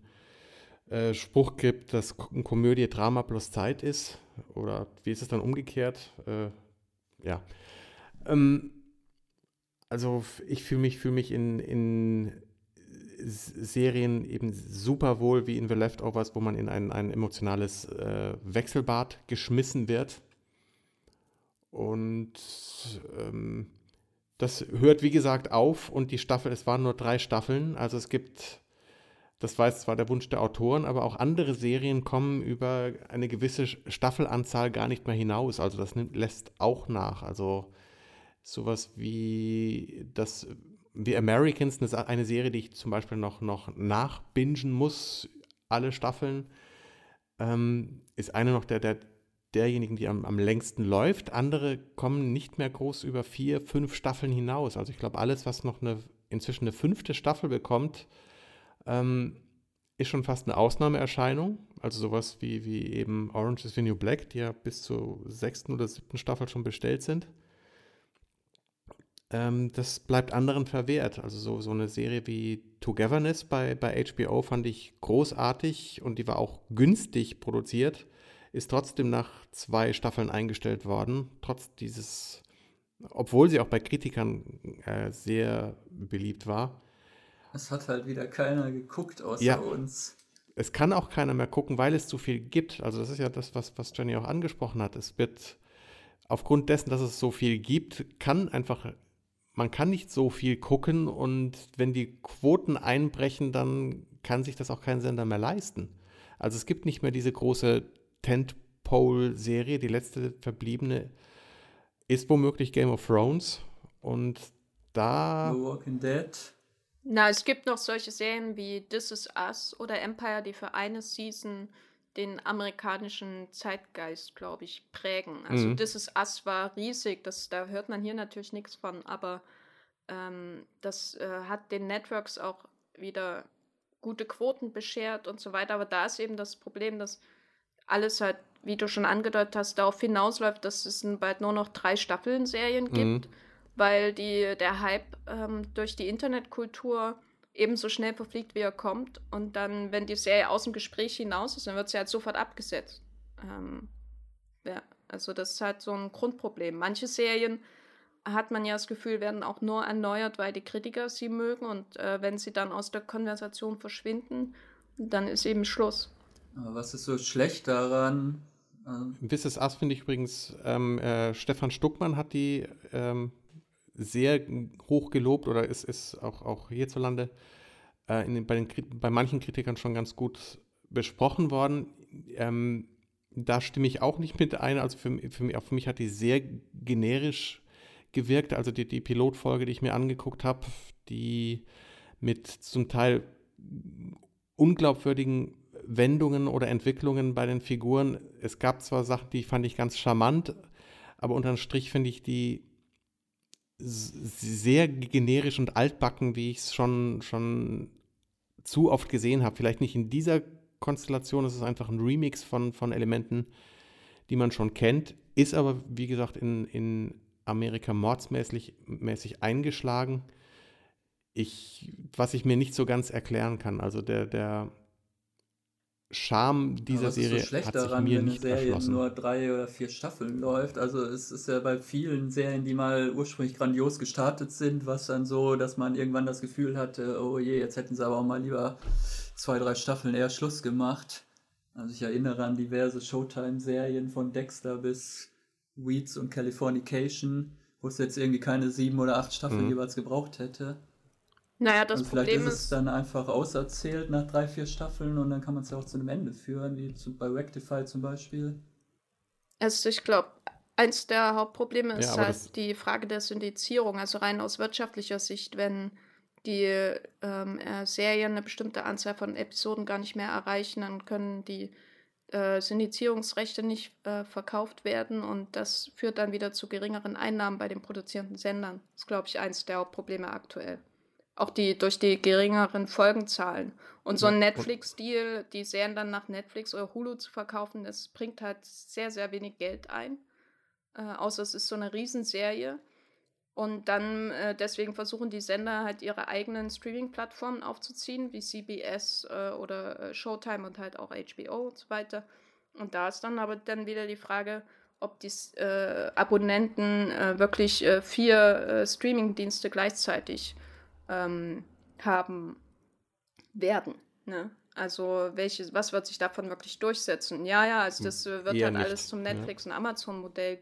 äh, Spruch gibt, dass Komödie Drama plus Zeit ist. Oder wie ist es dann umgekehrt? Äh, ja. Ähm, also ich fühle mich, fühl mich in, in Serien eben super wohl wie in The Leftovers, wo man in ein, ein emotionales äh, Wechselbad geschmissen wird. Und ähm, das hört, wie gesagt, auf und die Staffel, es waren nur drei Staffeln. Also es gibt, das war zwar der Wunsch der Autoren, aber auch andere Serien kommen über eine gewisse Staffelanzahl gar nicht mehr hinaus. Also das nimmt, lässt auch nach. Also sowas wie das wie Americans, eine Serie, die ich zum Beispiel noch, noch nachbingen muss, alle Staffeln, ähm, ist eine noch der, der derjenigen, die am, am längsten läuft. Andere kommen nicht mehr groß über vier, fünf Staffeln hinaus. Also ich glaube, alles, was noch eine, inzwischen eine fünfte Staffel bekommt, ähm, ist schon fast eine Ausnahmeerscheinung. Also sowas wie, wie eben Orange is the New Black, die ja bis zur sechsten oder siebten Staffel schon bestellt sind. ähm, das bleibt anderen verwehrt. Also so, so eine Serie wie Togetherness bei, bei HBO fand ich großartig und die war auch günstig produziert, ist trotzdem nach zwei Staffeln eingestellt worden, trotz dieses, obwohl sie auch bei Kritikern äh, sehr beliebt war. Es hat halt wieder keiner geguckt außer ja. uns. Es kann auch keiner mehr gucken, weil es zu viel gibt. Also das ist ja das, was, was Jenny auch angesprochen hat. Es wird aufgrund dessen, dass es so viel gibt, kann einfach man kann nicht so viel gucken und wenn die Quoten einbrechen, dann kann sich das auch kein Sender mehr leisten. Also es gibt nicht mehr diese große Tentpole-Serie. Die letzte verbliebene ist womöglich Game of Thrones und da. The Walking Dead. Na, es gibt noch solche Serien wie This Is Us oder Empire, die für eine Season den amerikanischen Zeitgeist, glaube ich, prägen. Also mhm. This Is Us war riesig, das, da hört man hier natürlich nichts von, aber ähm, das äh, hat den Networks auch wieder gute Quoten beschert und so weiter. Aber da ist eben das Problem, dass alles halt, wie du schon angedeutet hast, darauf hinausläuft, dass es bald nur noch drei Staffeln Serien mhm. gibt, mhm. weil die, der Hype ähm, durch die Internetkultur ebenso schnell verfliegt, wie er kommt. Und dann, wenn die Serie aus dem Gespräch hinaus ist, dann wird sie halt sofort abgesetzt. Ähm, ja, also das ist halt so ein Grundproblem. Manche Serien hat man ja das Gefühl, werden auch nur erneuert, weil die Kritiker sie mögen. Und äh, wenn sie dann aus der Konversation verschwinden, dann ist eben Schluss. Was ist so schlecht daran? This is Us finde ich übrigens, ähm, äh, Stefan Stuckmann hat die ähm, sehr hoch gelobt oder ist, ist auch, auch hierzulande äh, den, bei, den, bei manchen Kritikern schon ganz gut besprochen worden. Ähm, da stimme ich auch nicht mit ein. Also für, für, mich, für mich hat die sehr generisch gewirkt. Also die, die Pilotfolge, die ich mir angeguckt habe, die mit zum Teil unglaubwürdigen Wendungen oder Entwicklungen bei den Figuren. Es gab zwar Sachen, die fand ich ganz charmant, aber unterm Strich finde ich die sehr generisch und altbacken, wie ich es schon, schon zu oft gesehen habe. Vielleicht nicht in dieser Konstellation, es ist einfach ein Remix von, von Elementen, die man schon kennt, ist aber, wie gesagt, in, in Amerika mordsmäßig mäßig eingeschlagen. Ich, was ich mir nicht so ganz erklären kann. Also der, der Charme dieser Serie so schlecht hat daran, sich mir wenn nicht eine Serie nur drei oder vier Staffeln läuft. Also es ist ja bei vielen Serien, die mal ursprünglich grandios gestartet sind, was dann so, dass man irgendwann das Gefühl hatte, oh je, jetzt hätten sie aber auch mal lieber zwei, drei Staffeln eher Schluss gemacht. Also ich erinnere an diverse Showtime-Serien von Dexter bis Weeds und Californication, wo es jetzt irgendwie keine sieben oder acht Staffeln mhm. jeweils gebraucht hätte. Naja, das und vielleicht Problem ist es dann einfach auserzählt nach drei, vier Staffeln und dann kann man es ja auch zu einem Ende führen, wie zu, bei Rectify zum Beispiel. Also ich glaube, eins der Hauptprobleme ist ja, halt die Frage der Syndizierung, also rein aus wirtschaftlicher Sicht, wenn die ähm, äh, Serien eine bestimmte Anzahl von Episoden gar nicht mehr erreichen, dann können die äh, Syndizierungsrechte nicht äh, verkauft werden und das führt dann wieder zu geringeren Einnahmen bei den produzierenden Sendern. Das ist, glaube ich, eins der Hauptprobleme aktuell auch die durch die geringeren Folgenzahlen. Und so ein Netflix-Deal, die Serien dann nach Netflix oder Hulu zu verkaufen, das bringt halt sehr, sehr wenig Geld ein. Äh, außer es ist so eine Riesenserie. Und dann äh, deswegen versuchen die Sender halt ihre eigenen Streaming-Plattformen aufzuziehen, wie CBS äh, oder äh, Showtime und halt auch HBO und so weiter. Und da ist dann aber dann wieder die Frage, ob die äh, Abonnenten äh, wirklich vier Streaming-Dienste gleichzeitig ähm, haben werden. Ne? Also welches, was wird sich davon wirklich durchsetzen? Ja, ja, also das äh, wird eher halt nicht. alles zum Netflix- ja. und Amazon-Modell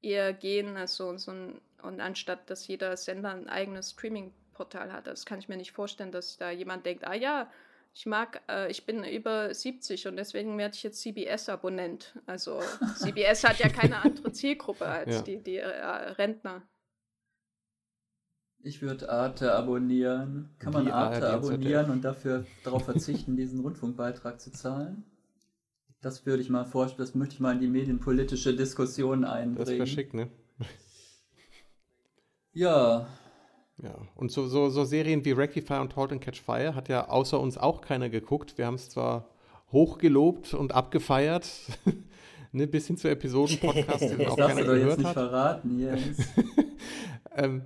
eher gehen, also so ein, und anstatt dass jeder Sender ein eigenes Streaming-Portal hat. Das kann ich mir nicht vorstellen, dass da jemand denkt, ah ja, ich mag, äh, ich bin über 70 und deswegen werde ich jetzt CBS-Abonnent. Also CBS hat ja keine andere Zielgruppe als ja. die, die äh, Rentner. Ich würde Arte abonnieren. Kann man Arte abonnieren und dafür darauf verzichten, diesen Rundfunkbeitrag zu zahlen? Das würde ich mal vorstellen, das möchte ich mal in die medienpolitische Diskussion einbringen. Das wäre schick, ne? Ja. Ja, und so, so, so Serien wie Rectify und Halt and Catch Fire hat ja außer uns auch keiner geguckt. Wir haben es zwar hochgelobt und abgefeiert, ne, bis hin zu Episoden-Podcasts, den auch keiner gehört jetzt nicht hat. verraten, Jens. ähm,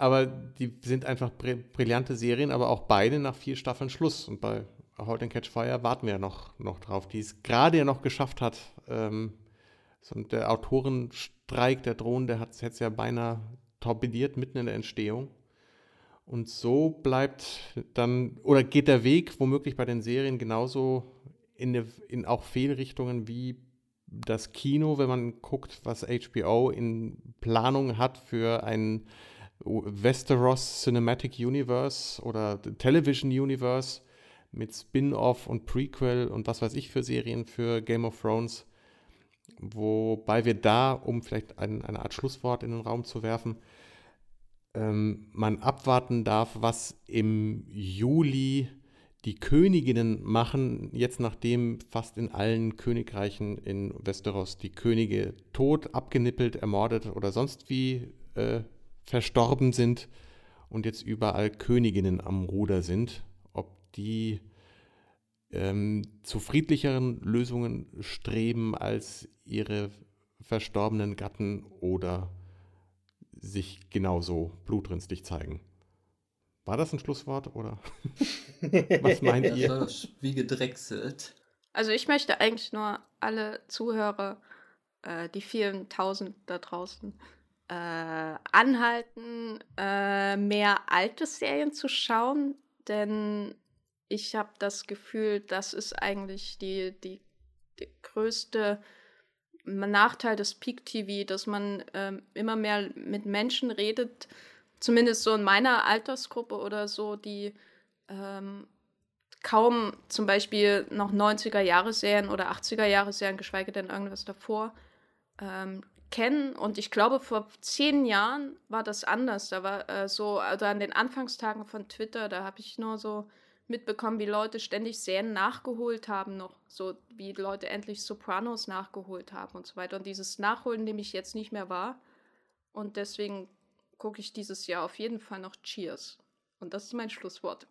aber die sind einfach brillante Serien, aber auch beide nach vier Staffeln Schluss. Und bei Halt and Catch Fire warten wir ja noch, noch drauf, die es gerade ja noch geschafft hat. Ähm, so der Autorenstreik der Drohnen, der hat es ja beinahe torpediert mitten in der Entstehung. Und so bleibt dann, oder geht der Weg womöglich bei den Serien genauso in, eine, in auch Fehlrichtungen wie das Kino, wenn man guckt, was HBO in Planung hat für ein Westeros Cinematic Universe oder Television Universe mit Spin-off und Prequel und was weiß ich für Serien für Game of Thrones. Wobei wir da, um vielleicht ein, eine Art Schlusswort in den Raum zu werfen, ähm, man abwarten darf, was im Juli die Königinnen machen, jetzt nachdem fast in allen Königreichen in Westeros die Könige tot, abgenippelt, ermordet oder sonst wie äh, verstorben sind und jetzt überall Königinnen am Ruder sind, ob die ähm, zu friedlicheren Lösungen streben als ihre verstorbenen Gatten oder sich genauso blutrünstig zeigen. War das ein Schlusswort oder was meint ihr? Das wie gedrechselt. Also ich möchte eigentlich nur alle Zuhörer, äh, die vielen tausend da draußen, äh, anhalten, äh, mehr alte Serien zu schauen, denn ich habe das Gefühl, das ist eigentlich die, die, die größte Nachteil des Peak TV, dass man ähm, immer mehr mit Menschen redet, zumindest so in meiner Altersgruppe oder so, die ähm, kaum zum Beispiel noch 90er-Jahre-Serien oder 80er-Jahre-Serien, geschweige denn irgendwas davor, ähm, kennen. Und ich glaube, vor zehn Jahren war das anders. Da war äh, so, also an den Anfangstagen von Twitter, da habe ich nur so mitbekommen, wie Leute ständig Serien nachgeholt haben, noch so wie Leute endlich Sopranos nachgeholt haben und so weiter. Und dieses Nachholen nehme ich jetzt nicht mehr wahr. Und deswegen gucke ich dieses Jahr auf jeden Fall noch Cheers. Und das ist mein Schlusswort.